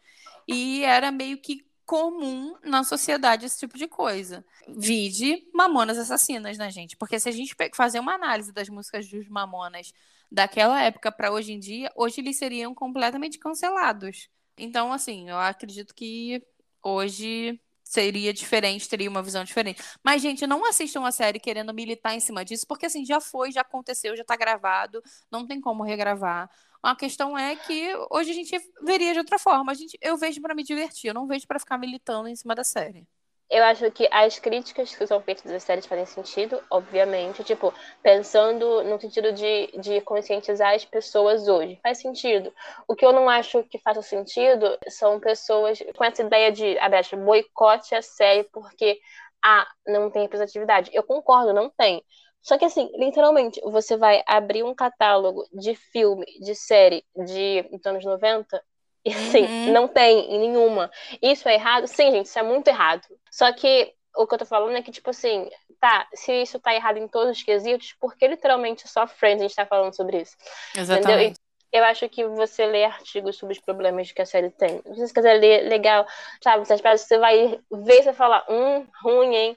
E era meio que comum na sociedade esse tipo de coisa. Vide Mamonas Assassinas, né, gente? Porque se a gente fazer uma análise das músicas dos Mamonas daquela época para hoje em dia, hoje eles seriam completamente cancelados. Então, assim, eu acredito que hoje seria diferente, teria uma visão diferente. Mas, gente, não assistam a série querendo militar em cima disso, porque assim, já foi, já aconteceu, já tá gravado, não tem como regravar. A questão é que hoje a gente veria de outra forma. A gente, eu vejo para me divertir, eu não vejo para ficar militando em cima da série eu acho que as críticas que são feitas das séries fazem sentido, obviamente, tipo, pensando no sentido de, de conscientizar as pessoas hoje. Faz sentido. O que eu não acho que faça sentido são pessoas com essa ideia de, aberto, boicote a série porque, ah, não tem representatividade. Eu concordo, não tem. Só que assim, literalmente, você vai abrir um catálogo de filme, de série de dos anos 90 e assim, Uhum. não tem em nenhuma. Isso é errado? Sim, gente, isso é muito errado. Só que o que eu tô falando é que, tipo assim, tá, se isso tá errado em todos os quesitos, porque literalmente só Friends a gente tá falando sobre isso. Exatamente. Eu acho que você lê artigos sobre os problemas que a série tem. Se você quiser ler, legal, sabe? Essas você vai ver e você fala, hum, ruim, hein?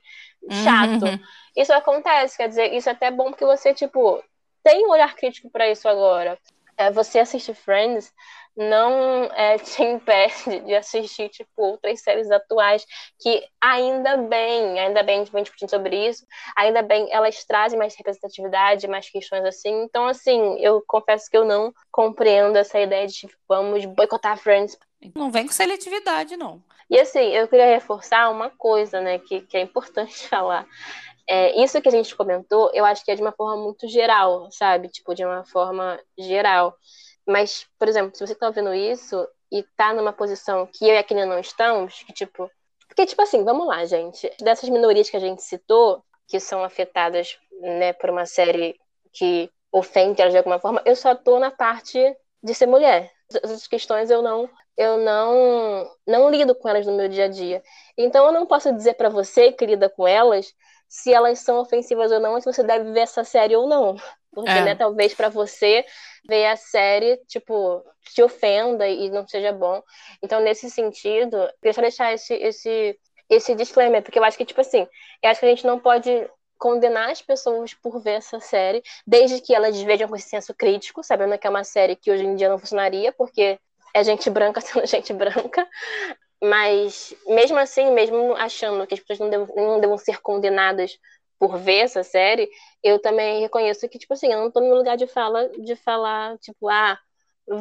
Chato. Uhum. Isso acontece, quer dizer, isso é até bom porque você, tipo, tem um olhar crítico pra isso agora. É, você assistir Friends não é, [LAUGHS] te impede de assistir, tipo, outras séries atuais que ainda bem, ainda bem, a gente vem discutindo sobre isso, ainda bem, elas trazem mais representatividade, mais questões assim. Então, assim, eu confesso que eu não compreendo essa ideia de, tipo, vamos boicotar Friends. Não vem com seletividade, não. E assim, eu queria reforçar uma coisa, né, que, que é importante [LAUGHS] falar. É, isso que a gente comentou, eu acho que é de uma forma muito geral, sabe? Tipo, de uma forma geral. Mas, por exemplo, se você tá ouvindo isso e tá numa posição que eu e a Kenia não estamos, que tipo. Porque, tipo assim, vamos lá, gente. Dessas minorias que a gente citou, que são afetadas, né, por uma série que ofende elas de alguma forma, eu só tô na parte de ser mulher. Essas questões eu não eu não não lido com elas no meu dia a dia. Então eu não posso dizer para você que lida com elas se elas são ofensivas ou não, se você deve ver essa série ou não. Porque, É. né, talvez para você ver a série, tipo, te ofenda e não seja bom. Então, nesse sentido, eu queria só deixar esse, esse, esse disclaimer, porque eu acho que, tipo assim, eu acho que a gente não pode condenar as pessoas por ver essa série, desde que elas vejam com esse senso crítico, sabendo que é uma série que hoje em dia não funcionaria, porque é gente branca [LAUGHS] sendo gente branca. Mas, mesmo assim, mesmo achando que as pessoas não devam, não devam ser condenadas por ver essa série, eu também reconheço que, tipo assim, eu não tô no lugar de fala, de falar, tipo, ah,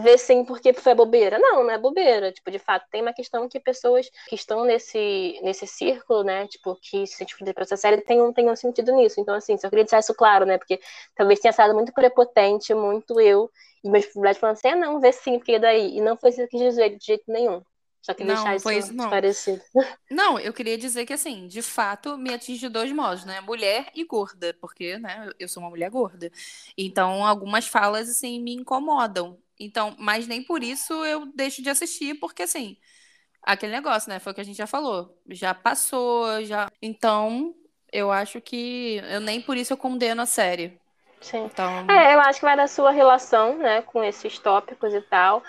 vê sim porque foi bobeira. Não, não é bobeira. Tipo, de fato, tem uma questão que pessoas que estão nesse, nesse círculo, né, tipo, que se sentiram por essa série, tenham, tenham sentido nisso. Então, assim, só queria deixar isso claro, né, porque talvez tenha sido muito prepotente, muito eu, e meus privilégios falando assim, ah, não, vê sim, porque daí. E não foi isso que eu quis dizer de jeito nenhum. Só queria Não, deixar isso isso não. esclarecido. [LAUGHS] Não, eu queria dizer que, assim, de fato, me atinge de dois modos, né? Mulher e gorda, porque, né, eu sou uma mulher gorda. Então, algumas falas, assim, me incomodam. Então, mas nem por isso eu deixo de assistir, porque, assim, aquele negócio, né? Foi o que a gente já falou. Já passou, já. Então, eu acho que eu nem por isso eu condeno a série. Sim. Então, É, eu acho que vai da sua relação, né, com esses tópicos e tal.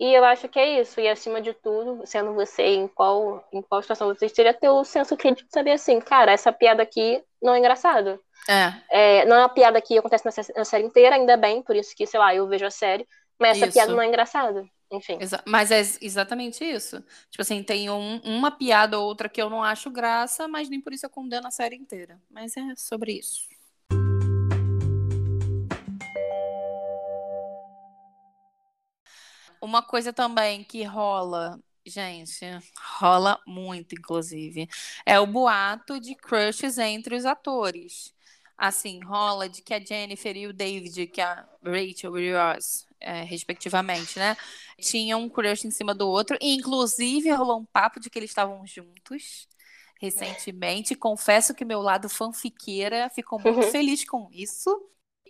E eu acho que é isso. E acima de tudo, sendo você em qual, em qual situação você esteja, ter o senso crítico de saber assim, cara, essa piada aqui não é engraçado. é, É, não é uma piada que acontece na, na série inteira, ainda bem, por isso que, sei lá, eu vejo a série, mas essa Isso. piada não é engraçada. Enfim. exa- mas é ex- exatamente isso. Tipo assim, tem um- uma piada ou outra que eu não acho graça, mas nem por isso eu condeno a série inteira. Mas é sobre isso. Uma coisa também que rola, gente, rola muito, inclusive, é o boato de crushes entre os atores. Assim, rola de que a Jennifer e o David, que a Rachel e o Ross, é, respectivamente, né? Tinham um crush em cima do outro. E, inclusive, rolou um papo de que eles estavam juntos recentemente. Confesso que meu lado fanfiqueira ficou muito Uhum. feliz com isso.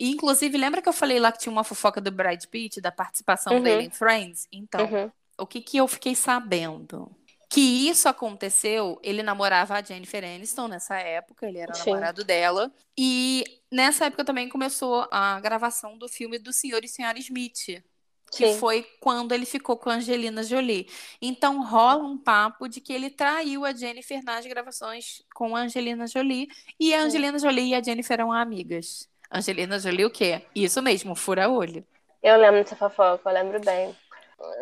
E, inclusive, lembra que eu falei lá que tinha uma fofoca do Brad Pitt, da participação Uhum. dele em Friends? Então, Uhum. o que que eu fiquei sabendo? Que isso aconteceu, ele namorava a Jennifer Aniston nessa época, ele era Sim. namorado dela. E nessa época também começou a gravação do filme do Senhor e Senhora Smith, que Sim. foi quando ele ficou com a Angelina Jolie. Então rola um papo de que ele traiu a Jennifer nas gravações com a Angelina Jolie, e a. Angelina Jolie e a Jennifer eram amigas. Angelina Jolie o quê? Isso mesmo, fura-olho. Eu lembro dessa fofoca, eu lembro bem.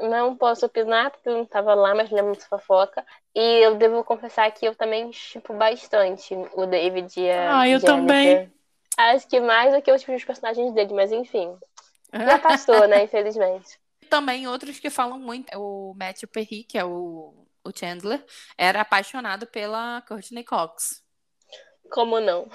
Não posso opinar porque eu não estava lá, mas lembro dessa fofoca. E eu devo confessar que eu também chipo bastante o David e a Ah, eu Jennifer. também. Acho que mais do que os os personagens dele, mas enfim. [LAUGHS] Já passou, né? Infelizmente. Também outros que falam muito. O Matthew Perry, que é o, o Chandler, era apaixonado pela Courtney Cox. Como não?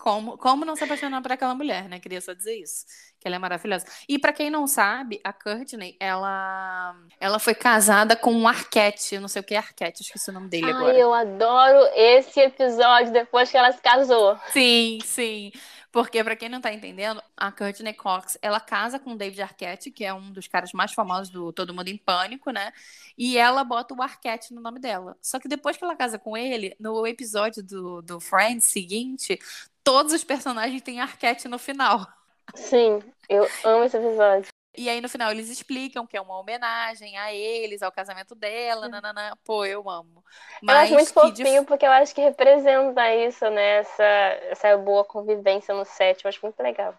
Como, como não se apaixonar por aquela mulher, né? Queria só dizer isso. Que ela é maravilhosa. E pra quem não sabe, a Courtney, ela, ela foi casada com um Arquette. Eu não sei o que é Arquette, esqueci o nome dele Ai, agora. eu adoro esse episódio depois que ela se casou. Sim, sim. Porque, pra quem não tá entendendo, a Courtney Cox, ela casa com o David Arquette, que é um dos caras mais famosos do Todo Mundo em Pânico, né? E ela bota o Arquette no nome dela. Só que depois que ela casa com ele, no episódio do, do Friends seguinte, todos os personagens têm Arquette no final. Sim, eu amo esse episódio. E aí, no final, eles explicam que é uma homenagem a eles, ao casamento dela, nanana. Pô, eu amo. Mas eu acho muito fofinho, de... porque eu acho que representa isso, né? Essa, essa boa convivência no set. Eu acho muito legal.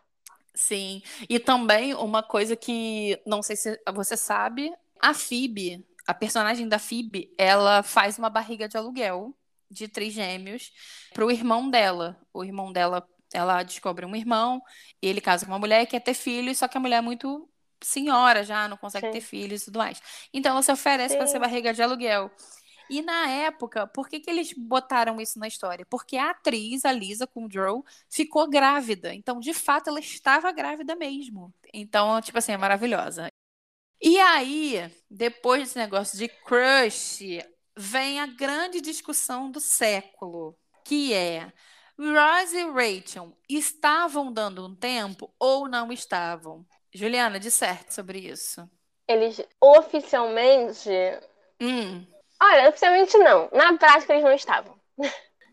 Sim. E também uma coisa que, não sei se você sabe, a Phoebe, a personagem da Phoebe, ela faz uma barriga de aluguel de três gêmeos pro irmão dela. O irmão dela ela descobre um irmão, ele casa com uma mulher e quer ter filhos, só que a mulher é muito senhora já, não consegue Sim. ter filhos e tudo mais. Então ela se oferece para ser barriga de aluguel. E na época, por que, que eles botaram isso na história? Porque a atriz, a Lisa, com o Joe, ficou grávida. Então, de fato, ela estava grávida mesmo. Então, tipo assim, é maravilhosa. E aí, depois desse negócio de crush, vem a grande discussão do século, que é Ross e Rachel estavam dando um tempo ou não estavam? Juliana, disserte sobre isso. Eles oficialmente. Hum. Olha, oficialmente não. Na prática, eles não estavam.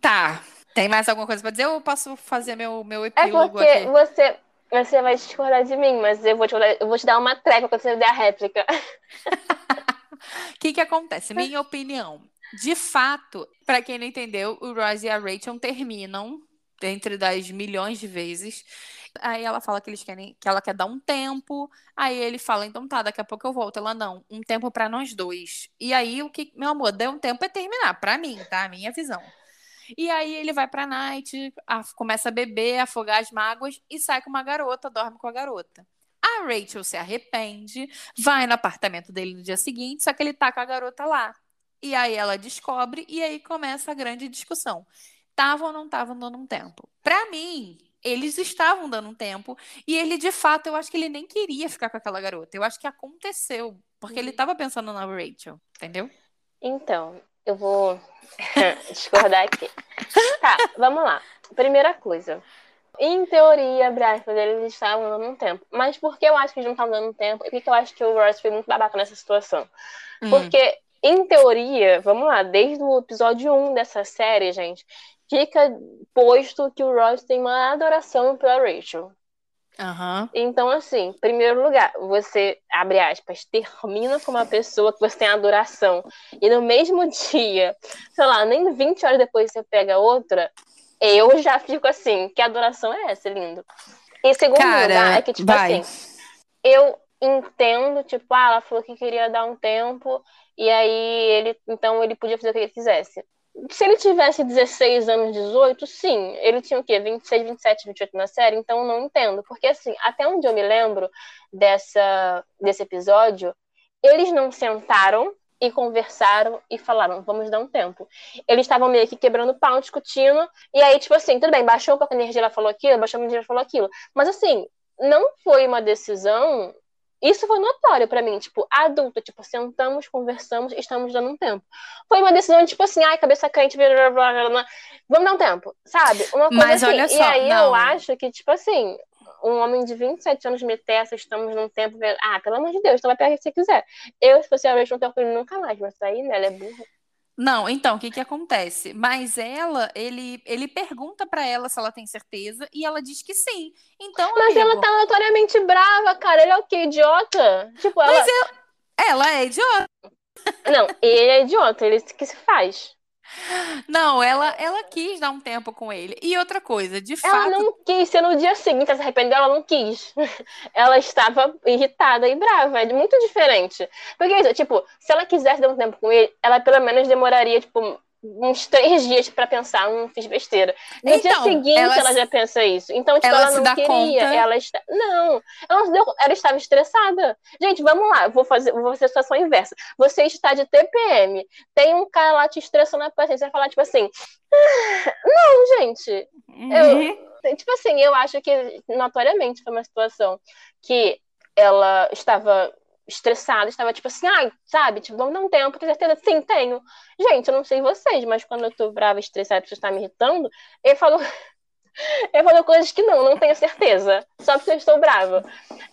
Tá. Tem mais alguma coisa pra dizer ou eu posso fazer meu, meu é epílogo é porque aqui? Você, você vai discordar de mim, mas eu vou te, eu vou te dar uma trégua quando você der a réplica. O [LAUGHS] que, que acontece? Minha opinião. De fato, para quem não entendeu, o Ross e a Rachel terminam entre das milhões de vezes. Aí ela fala que eles querem, que ela quer dar um tempo. Aí ele fala, então tá, daqui a pouco eu volto. Ela não, um tempo para nós dois. E aí o que, meu amor, deu um tempo é terminar, para mim, tá? A minha visão. E aí ele vai pra night, a, começa a beber, afogar as mágoas e sai com uma garota, dorme com a garota. A Rachel se arrepende, vai no apartamento dele no dia seguinte, só que ele tá com a garota lá. E aí ela descobre e aí começa a grande discussão. Estavam ou não estavam dando um tempo? Para mim, eles estavam dando um tempo e ele de fato, eu acho que ele nem queria ficar com aquela garota. Eu acho que aconteceu, porque ele estava pensando na Rachel, entendeu? Então, eu vou [LAUGHS] discordar aqui. Tá, vamos lá. Primeira coisa. Em teoria, Brasford, eles estavam dando um tempo. Mas por que eu acho que eles não estavam dando um tempo? E por que eu acho que o Ross foi muito babaca nessa situação? Hum. Porque, em teoria, vamos lá, desde o episódio 1 dessa série, gente, fica posto que o Ross tem uma adoração pela Rachel. Uhum. Então, assim, primeiro lugar, você, abre aspas, termina com uma pessoa que você tem adoração, e no mesmo [LAUGHS] dia, sei lá, nem 20 horas depois você pega outra, eu já fico assim, que adoração é essa, lindo? E segundo Cara, lugar, é que, tipo vai. assim, eu entendo, tipo, ah, ela falou que queria dar um tempo, e aí ele, então ele podia fazer o que ele quisesse se ele tivesse 16 anos, 18, sim. Ele tinha o quê? 26, 27, 28 na série? Então eu não entendo. Porque, assim, até onde eu me lembro dessa, desse episódio, eles não sentaram e conversaram e falaram, vamos dar um tempo. Eles estavam meio que quebrando pau, discutindo, e aí, tipo assim, tudo bem, baixou um pouco a energia, ela falou aquilo, baixou a energia, ela falou aquilo. Mas, assim, não foi uma decisão isso foi notório para mim, tipo, adulta, tipo, sentamos, conversamos, estamos dando um tempo. Foi uma decisão, tipo assim, ai, cabeça quente, blá, blá, blá, blá, vamos dar um tempo, sabe? Uma coisa Mas assim. olha só, e aí não. eu acho que, tipo assim, um homem de 27 anos meter essa, estamos num tempo, ah, pelo amor de Deus, então vai pegar o que você quiser. Eu, se fosse a Rachel, não tenho nunca mais, mas aí, né, ela é burra. Não, então, o que que acontece? Mas ela, ele, ele pergunta para ela se ela tem certeza e ela diz que sim. Então, Mas amigo... ela tá notoriamente brava, cara. Ele é o quê? Idiota? Tipo, ela... Mas eu... ela é idiota. Não, ele é idiota, ele que se faz. Não, ela, ela quis dar um tempo com ele. E outra coisa, de ela fato. Ela não quis, se no dia seguinte ela se arrependeu, ela não quis. Ela estava irritada e brava. É muito diferente. Porque, tipo, se ela quisesse dar um tempo com ele, ela pelo menos demoraria, tipo, uns três dias para pensar, não fiz besteira. No então, dia seguinte ela, ela, já pensa isso. Então, tipo, ela, ela não queria. Conta... Ela está. Não, ela, não deu... ela estava estressada. Gente, vamos lá, vou fazer, vou fazer a situação inversa. Você está de TPM, tem um cara lá te estressando na paciência, você vai falar, tipo assim. Ah, não, gente. Uhum. Eu, tipo assim, eu acho que notoriamente foi uma situação que ela estava estressada, estava tipo assim, ai, sabe, tipo, dar um tempo, tem certeza? Sim, tenho. Gente, eu não sei vocês, mas quando eu tô brava, estressada, a está me irritando, eu falo, [LAUGHS] Ele falou coisas que não, não tenho certeza. Só porque eu estou brava.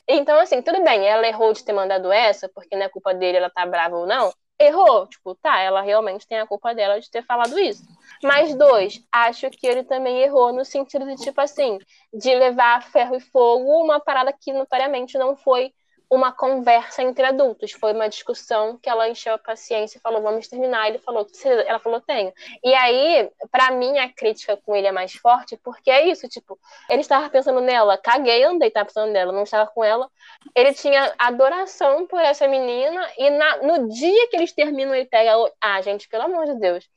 Então, assim, tudo bem, ela errou de ter mandado essa, porque não é culpa dele, ela tá brava ou não. Errou, tipo, tá, ela realmente tem a culpa dela de ter falado isso. Mas dois, acho que ele também errou no sentido de, tipo assim, de levar ferro e fogo uma parada que notoriamente não foi uma conversa entre adultos, foi uma discussão que ela encheu a paciência e falou, vamos terminar. Ele falou, ela falou, tenho. E aí, para mim, a crítica com ele é mais forte, porque é isso, tipo, ele estava pensando nela, caguei, andei, estava pensando nela, não estava com ela. Ele tinha adoração por essa menina, e na, no dia que eles terminam, ele pega, ah, gente, pelo amor de Deus,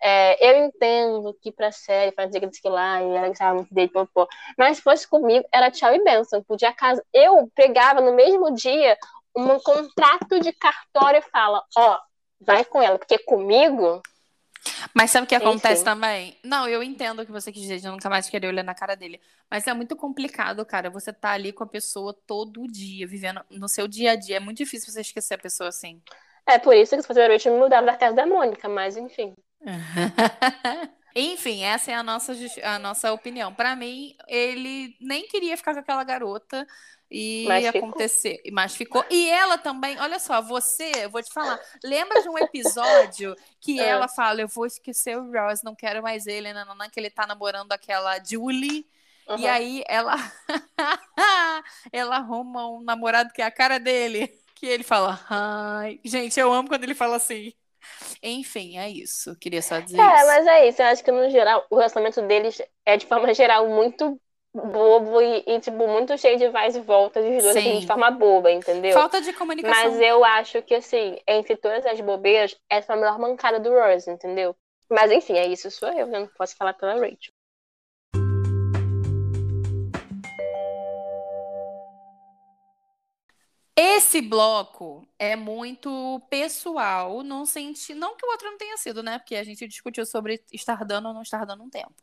é, eu entendo que pra série fazer que que lá e ela gostava muito dele, pô, pô. mas se fosse comigo, era tchau e benção. Podia casa. Eu pegava no mesmo dia um contrato de cartório e fala: ó, vai com ela, porque comigo. Mas sabe o que acontece Enfim. também? Não, eu entendo o que você quis dizer, de nunca mais querer olhar na cara dele. Mas é muito complicado, cara. Você tá ali com a pessoa todo dia, vivendo no seu dia a dia. É muito difícil você esquecer a pessoa assim. É por isso que se fosse me mudava da casa da Mônica, mas enfim. [LAUGHS] Enfim, essa é a nossa, a nossa opinião. Para mim, ele nem queria ficar com aquela garota e mas acontecer, ficou. mas ficou. E ela também, olha só, você, eu vou te falar, lembra de um episódio que é. [LAUGHS] ela fala, eu vou esquecer o Ross, não quero mais ele, não, não, que ele tá namorando aquela Julie. Uhum. E aí ela [LAUGHS] ela arruma um namorado que é a cara dele, que ele fala, ai, gente, eu amo quando ele fala assim. Enfim, é isso. Queria só dizer é, isso. mas é isso. Eu acho que no geral, o relacionamento deles é de forma geral muito bobo e, e tipo, muito cheio de vais e voltas de dois assim, de forma boba, entendeu? Falta de comunicação. Mas eu acho que, assim, entre todas as bobeiras, essa é a melhor mancada do Rose, entendeu? Mas enfim, é isso, sou eu, eu não posso falar pela Rachel. Esse bloco é muito pessoal, não senti, não que o outro não tenha sido, né? Porque a gente discutiu sobre estar dando ou não estar dando um tempo.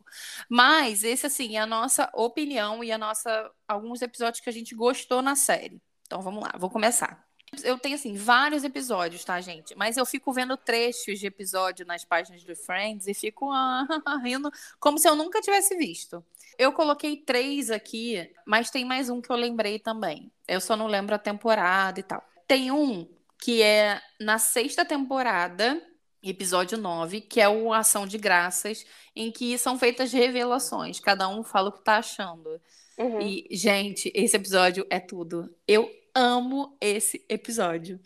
Mas esse assim é a nossa opinião e a nossa alguns episódios que a gente gostou na série. Então vamos lá, vou começar. Eu tenho assim vários episódios, tá, gente? Mas eu fico vendo trechos de episódio nas páginas do Friends e fico ah, [LAUGHS] rindo como se eu nunca tivesse visto. Eu coloquei três aqui, mas tem mais um que eu lembrei também. Eu só não lembro a temporada e tal. Tem um que é na sexta temporada, episódio 9, que é o Ação de Graças, em que são feitas revelações. Cada um fala o que tá achando. Uhum. E, gente, esse episódio é tudo. Eu amo esse episódio.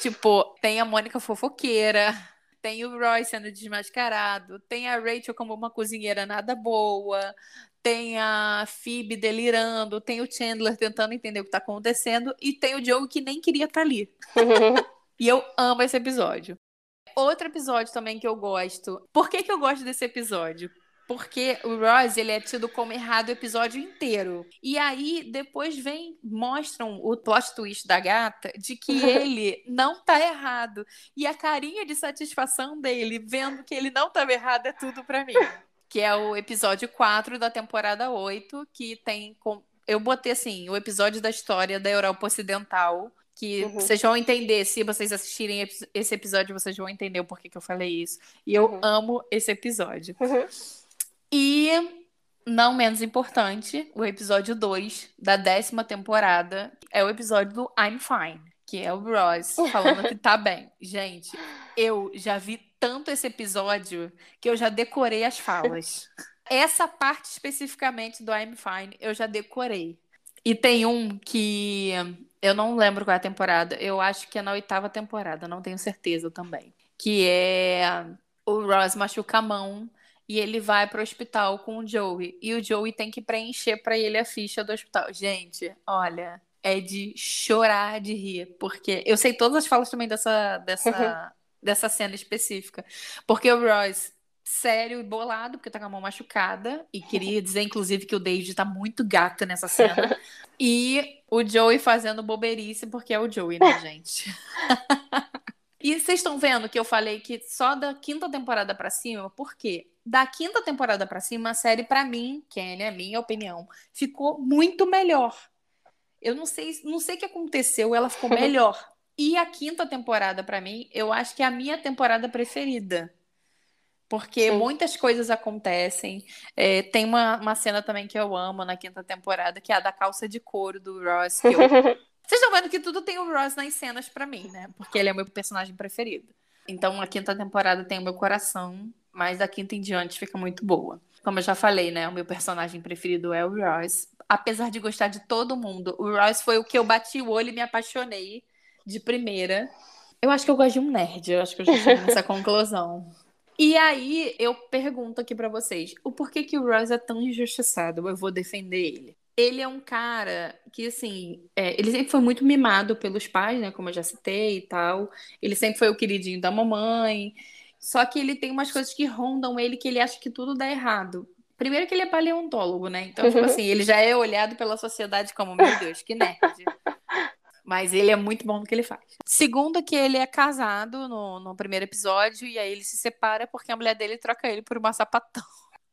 tipo, tem a Mônica fofoqueira, tem o Roy sendo desmascarado, tem a Rachel como uma cozinheira nada boa, tem a Phoebe delirando, tem o Chandler tentando entender o que está acontecendo e tem o Joe que nem queria estar tá ali. [LAUGHS] e eu amo esse episódio. Outro episódio também que eu gosto. Por que, que eu gosto desse episódio? Porque o Ross, ele é tido como errado o episódio inteiro. E aí, depois vem, mostram o plot twist da gata de que [LAUGHS] ele não tá errado. E a carinha de satisfação dele, vendo que ele não estava errado, é tudo para mim que é o episódio 4 da temporada 8, que tem. Com... Eu botei assim, o episódio da história da Europa Ocidental. Que uhum. vocês vão entender, se vocês assistirem esse episódio, vocês vão entender o porquê que eu falei isso. E eu uhum. amo esse episódio. Uhum. E, não menos importante, o episódio 2 da décima temporada é o episódio do I'm Fine, que é o Ross falando que tá bem. Gente, eu já vi tanto esse episódio que eu já decorei as falas. Essa parte especificamente do I'm Fine eu já decorei. E tem um que eu não lembro qual é a temporada. Eu acho que é na oitava temporada, não tenho certeza também. Que é o Ross machuca a mão e ele vai para o hospital com o Joey. E o Joey tem que preencher para ele a ficha do hospital. Gente, olha, é de chorar de rir. Porque eu sei todas as falas também dessa, dessa [LAUGHS] dessa cena específica. Porque o Royce, sério e bolado, porque tá com a mão machucada, e queria dizer, inclusive, que o David tá muito gato nessa cena. [LAUGHS] e o Joey fazendo boberice, porque é o Joey, né, [LAUGHS] gente? E vocês estão vendo que eu falei que só da quinta temporada para cima, por quê? Da quinta temporada para cima, a série, para mim, que é a minha opinião, ficou muito melhor. Eu não sei, não sei o que aconteceu, ela ficou [LAUGHS] melhor. E a quinta temporada, para mim, eu acho que é a minha temporada preferida. Porque Sim. muitas coisas acontecem. É, tem uma, uma cena também que eu amo na quinta temporada, que é a da calça de couro do Ross. Que eu... [LAUGHS] Vocês estão vendo que tudo tem o Ross nas cenas pra mim, né? Porque ele é o meu personagem preferido. Então a quinta temporada tem o meu coração, mas da quinta em diante fica muito boa. Como eu já falei, né? O meu personagem preferido é o Ross. Apesar de gostar de todo mundo, o Ross foi o que eu bati o olho e me apaixonei de primeira. Eu acho que eu gosto de um nerd, eu acho que eu já cheguei nessa [LAUGHS] conclusão. E aí eu pergunto aqui pra vocês, o porquê que o Ross é tão injustiçado? Eu vou defender ele. Ele é um cara que, assim, é, ele sempre foi muito mimado pelos pais, né? Como eu já citei e tal. Ele sempre foi o queridinho da mamãe. Só que ele tem umas coisas que rondam ele que ele acha que tudo dá errado. Primeiro que ele é paleontólogo, né? Então, tipo assim, ele já é olhado pela sociedade como, meu Deus, que nerd. Mas ele é muito bom no que ele faz. Segundo, que ele é casado no, no primeiro episódio, e aí ele se separa porque a mulher dele troca ele por uma sapatão.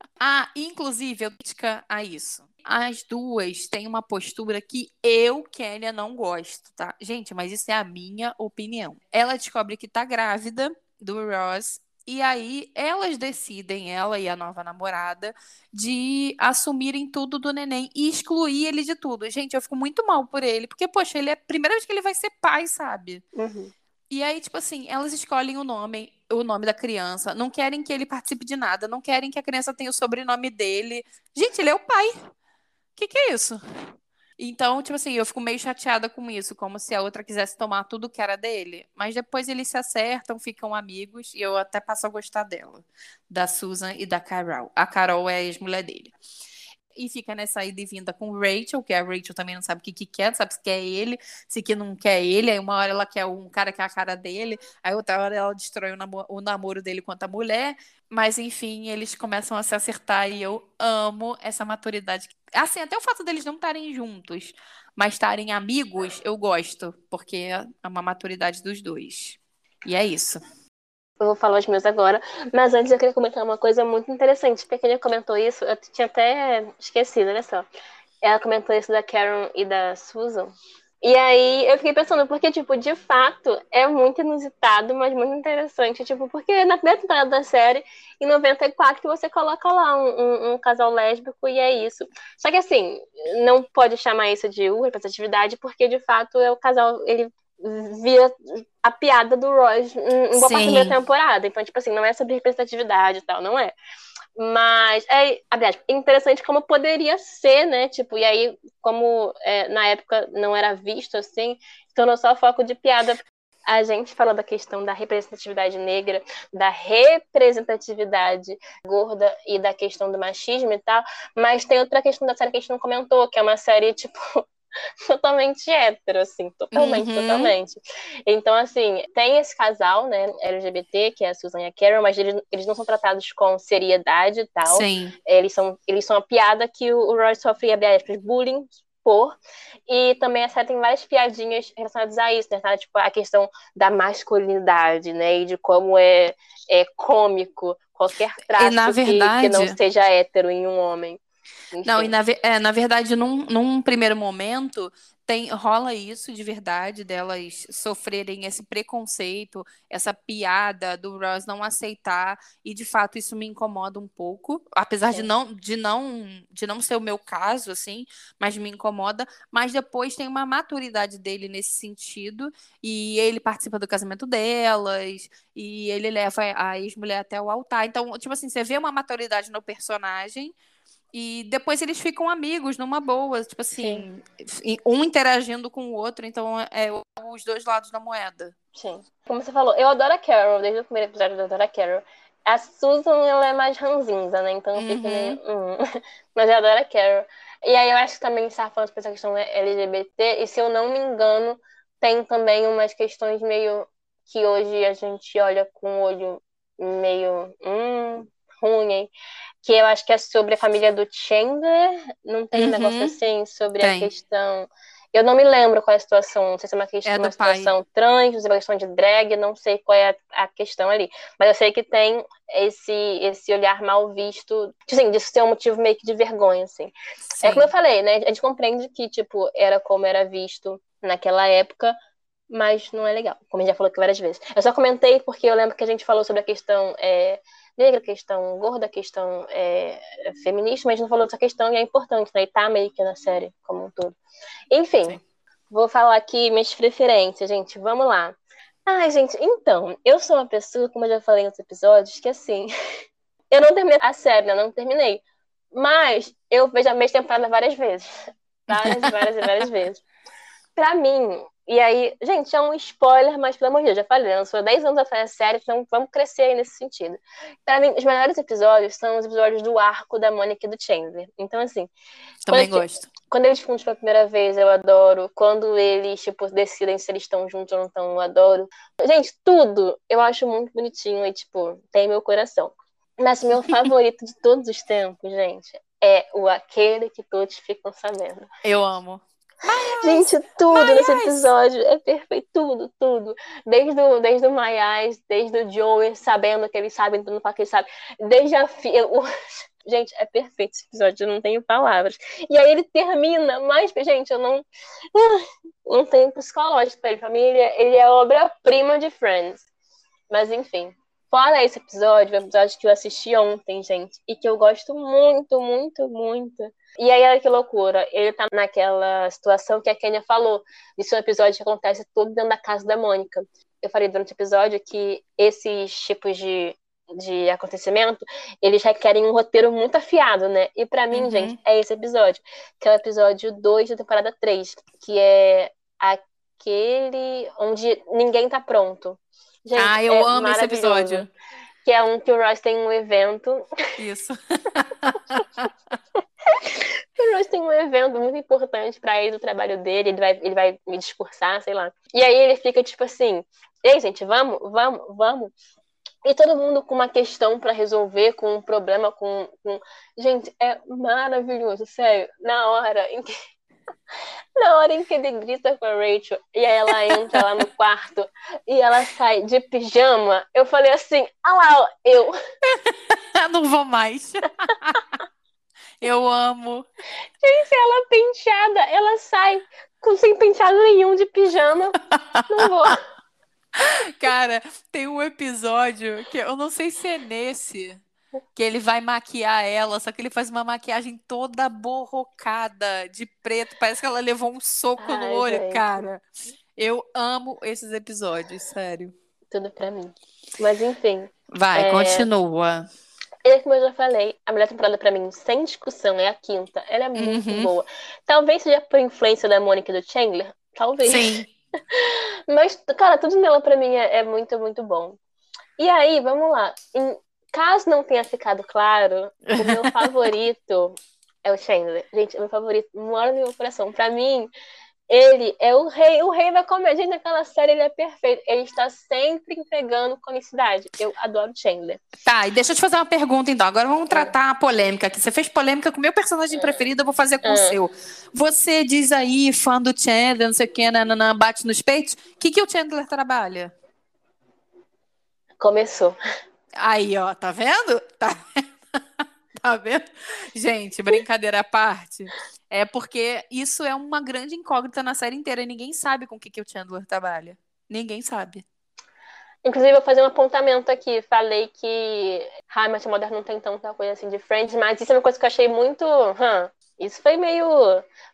[LAUGHS] Ah, inclusive, eu crítica a isso. As duas têm uma postura que eu, Kênia, não gosto, tá? Gente, mas isso é a minha opinião. Ela descobre que tá grávida do Ross e aí elas decidem, ela e a nova namorada, de assumirem tudo do neném e excluir ele de tudo. Gente, eu fico muito mal por ele, porque, poxa, ele é a primeira vez que ele vai ser pai, sabe? Uhum. E aí, tipo assim, elas escolhem o nome, o nome da criança, não querem que ele participe de nada, não querem que a criança tenha o sobrenome dele. Gente, ele é o pai. O que, que é isso? Então, tipo assim, eu fico meio chateada com isso, como se a outra quisesse tomar tudo que era dele. Mas depois eles se acertam, ficam amigos, e eu até passo a gostar dela, da Susan e da Carol. A Carol é a ex-mulher dele. E fica nessa ida e vinda com Rachel, que a Rachel também não sabe o que, que quer, não sabe se quer ele, se que não quer ele. Aí uma hora ela quer um cara que é a cara dele, aí outra hora ela destrói o, namo o namoro dele com a mulher. Mas enfim, eles começam a se acertar e eu amo essa maturidade. Assim, até o fato deles não estarem juntos, mas estarem amigos, eu gosto, porque é uma maturidade dos dois. E é isso. Eu vou falar os meus agora, mas antes eu queria comentar uma coisa muito interessante, porque quem comentou isso, eu tinha até esquecido, olha só. Ela comentou isso da Karen e da Susan. E aí eu fiquei pensando, porque, tipo, de fato, é muito inusitado, mas muito interessante, tipo, porque na primeira temporada da série, em 94, que você coloca lá um, um, um casal lésbico e é isso. Só que assim, não pode chamar isso de representatividade, porque de fato é o casal, ele via a piada do Roy em boa parte da temporada. Então, tipo assim, não é sobre representatividade e tal, não é. Mas é, aliás, interessante como poderia ser, né? Tipo, e aí, como é, na época não era visto assim, tornou só foco de piada. A gente falou da questão da representatividade negra, da representatividade gorda e da questão do machismo e tal, mas tem outra questão da série que a gente não comentou, que é uma série, tipo, [LAUGHS] totalmente hétero, assim, totalmente, uhum. totalmente. Então, assim, tem esse casal, né, LGBT, que é a Susan e a Carol, mas eles, eles não são tratados com seriedade e tal. Sim. Eles são, eles são a piada que o, o Roy sofre, abre aspas, bullying por. E também a série tem várias piadinhas relacionadas a isso, né? Tipo, a questão da masculinidade, né? E de como é, é cômico qualquer traço verdade... que, que não seja hétero em um homem. Enfim. Não, e na, é, na verdade, num, num primeiro momento, tem, rola isso de verdade, delas sofrerem esse preconceito, essa piada do Ross não aceitar, e de fato isso me incomoda um pouco, apesar de não, de não de não ser o meu caso, assim, mas me incomoda, mas depois tem uma maturidade dele nesse sentido, e ele participa do casamento delas, e ele leva a ex-mulher até o altar, então, tipo assim, você vê uma maturidade no personagem, e depois eles ficam amigos numa boa, tipo assim, Sim. um interagindo com o outro, então é os dois lados da moeda. Sim. Como você falou, eu adoro a Carol, desde o primeiro episódio eu adoro a Carol. A Susan, ela é mais ranzinza, né? Então fica uhum. meio. Hum. [LAUGHS] Mas eu adoro a Carol. E aí eu acho que também estava falando sobre essa questão LGBT, e se eu não me engano, tem também umas questões meio que hoje a gente olha com o olho meio. Hum, ruim, hein? Que eu acho que é sobre a família do Chandler. Não tem uhum. um negócio assim sobre tem. a questão. Eu não me lembro qual é a situação, não sei se é uma questão, é uma situação pai. trans, se é uma questão de drag, não sei qual é a, a, questão ali. Mas eu sei que tem esse, esse olhar mal visto, assim, disso ser um motivo meio que de vergonha, assim. Sim. É como eu falei, né? A gente compreende que, tipo, era como era visto naquela época, mas não é legal, como a gente já falou aqui várias vezes. Eu só comentei porque eu lembro que a gente falou sobre a questão é, negra, questão gorda, questão é, feminista, mas não falou dessa questão e é importante, né? E tá meio que na série como um todo. Enfim, Sim. vou falar aqui minhas preferências, gente. Vamos lá. Ai, gente, então, eu sou uma pessoa, como eu já falei nos episódios, que assim, [LAUGHS] eu não terminei a série, né? Não terminei. Mas eu vejo a mesma temporada várias vezes. Várias, várias e várias [LAUGHS] vezes. Pra mim, e aí, gente, é um spoiler, mas pelo amor de Deus, já falei, lançou 10 anos atrás a série, então vamos crescer aí nesse sentido. Pra mim, os melhores episódios são os episódios do arco da Mônica e do Chandler. Então, assim. Também quando gosto. quando eles juntos pela primeira vez, eu adoro. Quando eles, tipo, decidem se eles estão juntos ou não estão, eu adoro. Gente, tudo eu acho muito bonitinho e, tipo, tem meu coração. Mas meu [LAUGHS] favorito de todos os tempos, gente, é o aquele que todos ficam sabendo. Eu amo. Gente, tudo nesse episódio é perfeito, tudo, tudo. Desde o, desde o Maiás, desde o Joey sabendo que ele sabe, entrando para que ele sabe. Desde a filha. [LAUGHS] Gente, é perfeito esse episódio, eu não tenho palavras. E aí ele termina, mas, gente, eu não. Não tenho psicológico para ele. Família, ele é obra-prima de Friends. Mas, enfim. Fora esse episódio, o episódio que eu assisti ontem, gente, e que eu gosto muito, muito, muito e aí, olha que loucura. Ele tá naquela situação que a Kenya falou. Isso é um episódio que acontece tudo dentro da casa da Mônica. Eu falei durante o episódio que esses tipos de, de acontecimento, eles requerem um roteiro muito afiado, né? E para mim, uhum. gente, é esse episódio. Que é o episódio 2 da temporada 3. Que é aquele onde ninguém tá pronto. Gente, ah, eu é amo esse episódio. Que é um que o Ross tem um evento. Isso. [LAUGHS] o Ross tem um evento muito importante para ele do trabalho dele, ele vai, ele vai me discursar, sei lá. E aí ele fica tipo assim: ei, gente, vamos, vamos, vamos. E todo mundo com uma questão para resolver, com um problema, com, com. Gente, é maravilhoso, sério. Na hora em que. [LAUGHS] Na hora em que ele grita com a Rachel e aí ela entra lá no quarto e ela sai de pijama, eu falei assim: ah lá, eu. [LAUGHS] Não vou mais. [LAUGHS] Eu amo. Gente, ela penteada, ela sai com sem penteado nenhum de pijama. Não vou. [LAUGHS] Cara, tem um episódio que eu não sei se é nesse que ele vai maquiar ela, só que ele faz uma maquiagem toda borrocada de preto, parece que ela levou um soco Ai, no olho, gente. cara. Eu amo esses episódios, sério. Tudo pra mim. Mas enfim. Vai, é... continua. E como eu já falei, a melhor temporada para mim, sem discussão, é a quinta. Ela é muito uhum. boa. Talvez seja por influência da Mônica e do Chandler. Talvez. Sim. [LAUGHS] Mas, cara, tudo nela para mim é, é, muito, muito bom. E aí, vamos lá. Em, caso não tenha ficado claro, o meu [LAUGHS] favorito é o Chandler. Gente, é meu favorito mora no meu coração. Para mim, ele é o rei, o rei da comédia. Naquela série ele é perfeito. Ele está sempre entregando comicidade. Eu adoro Chandler. Tá, e deixa eu te fazer uma pergunta então. Agora vamos tratar a polêmica aqui. Você fez polêmica com o meu personagem preferido, eu vou fazer com o seu. Você diz aí, fã do Chandler, não sei o que, nananã, bate nos peitos. O que, que o Chandler trabalha? Começou. Aí, ó, tá vendo? Tá [LAUGHS] vendo? tá vendo? Gente, brincadeira à parte. É porque isso é uma grande incógnita na série inteira. E ninguém sabe com o que, que o Chandler trabalha. Ninguém sabe. Inclusive, vou fazer um apontamento aqui. Falei que How I Mother não tem tanta coisa assim de Friends, mas isso é uma coisa que eu achei muito. Huh, isso foi meio.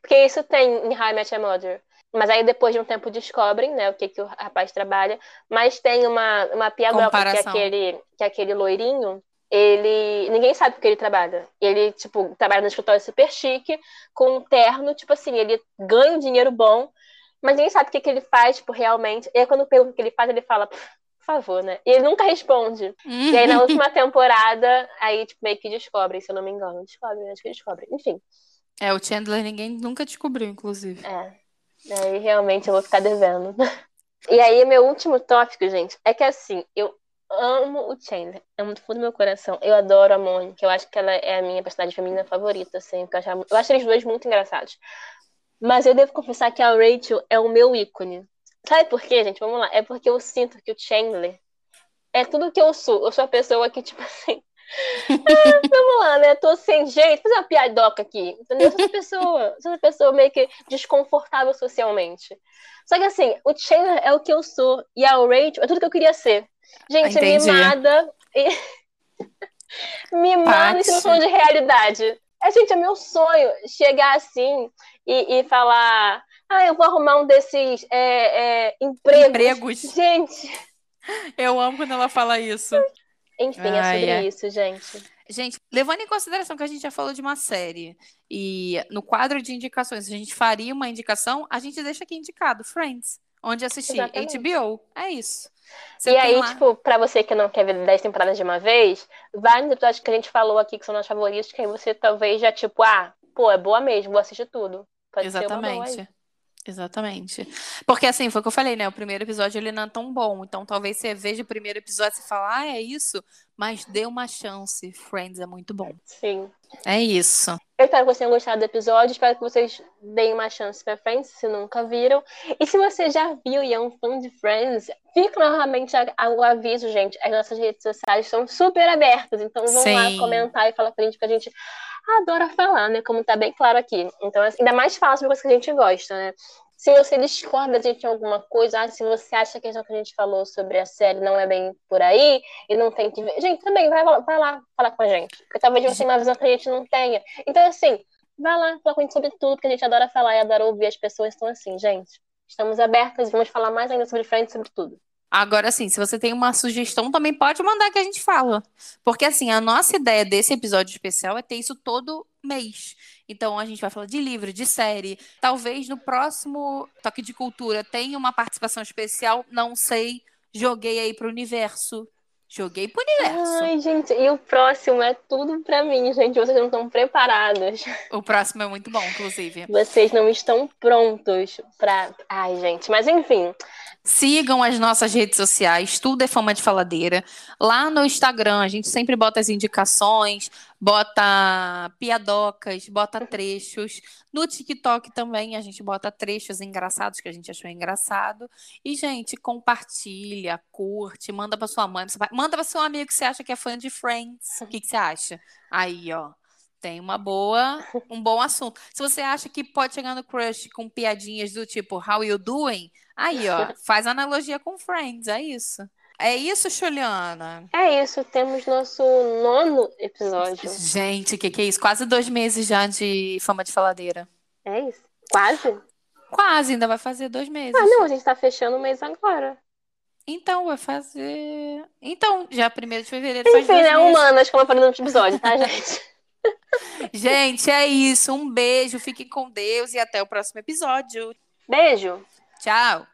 Porque isso tem em Met Your Mother. Mas aí depois de um tempo descobrem, né, o que, que o rapaz trabalha. Mas tem uma, uma piadoca que é aquele, que é aquele loirinho ele. Ninguém sabe o que ele trabalha. Ele, tipo, trabalha no escritório super chique, com um terno, tipo assim, ele ganha um dinheiro bom, mas ninguém sabe o que, que ele faz, tipo, realmente. E aí, quando pergunta o que ele faz, ele fala, por favor, né? E ele nunca responde. E aí, na última temporada, aí, tipo, meio que descobre, se eu não me engano. Descobre, acho que descobre. Enfim. É, o Chandler ninguém nunca descobriu, inclusive. É. Aí, realmente, eu vou ficar devendo. [LAUGHS] E aí, meu último tópico, gente, é que assim, eu amo o Chandler. É muito fundo do meu coração. Eu adoro a Mônica. Eu acho que ela é a minha personagem feminina favorita, assim. Eu acho, eu acho eles dois muito engraçados. Mas eu devo confessar que a Rachel é o meu ícone. Sabe por quê, gente? Vamos lá. É porque eu sinto que o Chandler é tudo que eu sou. Eu sou a pessoa que, tipo [LAUGHS] assim. ah, vamos lá, né? Tô sem jeito, fazer uma piadoca aqui. Entendeu? Eu sou essa pessoa. Sou essa pessoa meio que desconfortável socialmente. Só que assim, o Chandler é o que eu sou. E a Rachel é tudo que eu queria ser. Gente, Entendi. mimada. [LAUGHS] Me manda situação de realidade. É, gente, é meu sonho chegar assim e, e falar: ah, eu vou arrumar um desses é, é, empregos. Empregos. Gente. Eu amo quando ela fala isso. Enfim, é sobre é. isso, gente. Gente, levando em consideração que a gente já falou de uma série e no quadro de indicações a gente faria uma indicação, a gente deixa aqui indicado Friends, onde assistir Exatamente. HBO. É isso. Você e aí, lá... tipo, pra você que não quer ver 10 temporadas de uma vez, vai nos episódios que a gente falou aqui, que são nossos favoritos, que aí você talvez já, tipo, ah, pô, é boa mesmo, vou assistir tudo. Pode Exatamente. Exatamente. Porque assim, foi o que eu falei, né? O primeiro episódio ele não é tão bom. Então talvez você veja o primeiro episódio e fale, ah, é isso, mas dê uma chance. Friends é muito bom. Sim. É isso. Eu espero que vocês tenham gostado do episódio. Espero que vocês deem uma chance para Friends, se nunca viram. E se você já viu e é um fã de Friends, fica novamente o aviso, gente. As nossas redes sociais estão super abertas. Então vão Sim. lá comentar e falar pra gente que a gente adora falar, né? Como tá bem claro aqui. Então, assim, ainda mais sobre coisas que a gente gosta, né? Se você discorda de alguma coisa, ah, se você acha que a gente falou sobre a série não é bem por aí e não tem que ver. Gente, também vai, vai lá falar com a gente. Porque talvez você tenha uma visão que a gente não tenha. Então, assim, vai lá falar com a gente sobre tudo, porque a gente adora falar e adora ouvir as pessoas. Então, assim, gente, estamos abertas e vamos falar mais ainda sobre frente sobre tudo. Agora, assim, se você tem uma sugestão, também pode mandar que a gente fala. Porque, assim, a nossa ideia desse episódio especial é ter isso todo mês. Então, a gente vai falar de livro, de série. Talvez no próximo Toque de Cultura tenha uma participação especial, não sei. Joguei aí pro universo. Joguei pro universo. Ai, gente, e o próximo é tudo pra mim, gente. Vocês não estão preparados. O próximo é muito bom, inclusive. Vocês não estão prontos pra. Ai, gente, mas enfim. Sigam as nossas redes sociais, tudo é fama de faladeira. Lá no Instagram, a gente sempre bota as indicações, bota piadocas, bota trechos. No TikTok também a gente bota trechos engraçados que a gente achou engraçado. E, gente, compartilha, curte, manda para sua mãe, manda para seu amigo que você acha que é fã de Friends. O que, que você acha? Aí, ó tem uma boa, um bom assunto. Se você acha que pode chegar no crush com piadinhas do tipo How you doing? Aí, ó, [LAUGHS] faz analogia com Friends, é isso. É isso, Juliana? É isso, temos nosso nono episódio. Gente, o que, que é isso? Quase dois meses já de fama de faladeira. É isso? Quase? Quase, ainda vai fazer dois meses. Ah, não, a gente tá fechando o mês agora. Então, vai fazer. Então, já primeiro de fevereiro Enfim, faz dois né? Humanas, como eu falei no último episódio, tá, [LAUGHS] gente? Gente, é isso. Um beijo, fiquem com Deus e até o próximo episódio. Beijo. Tchau.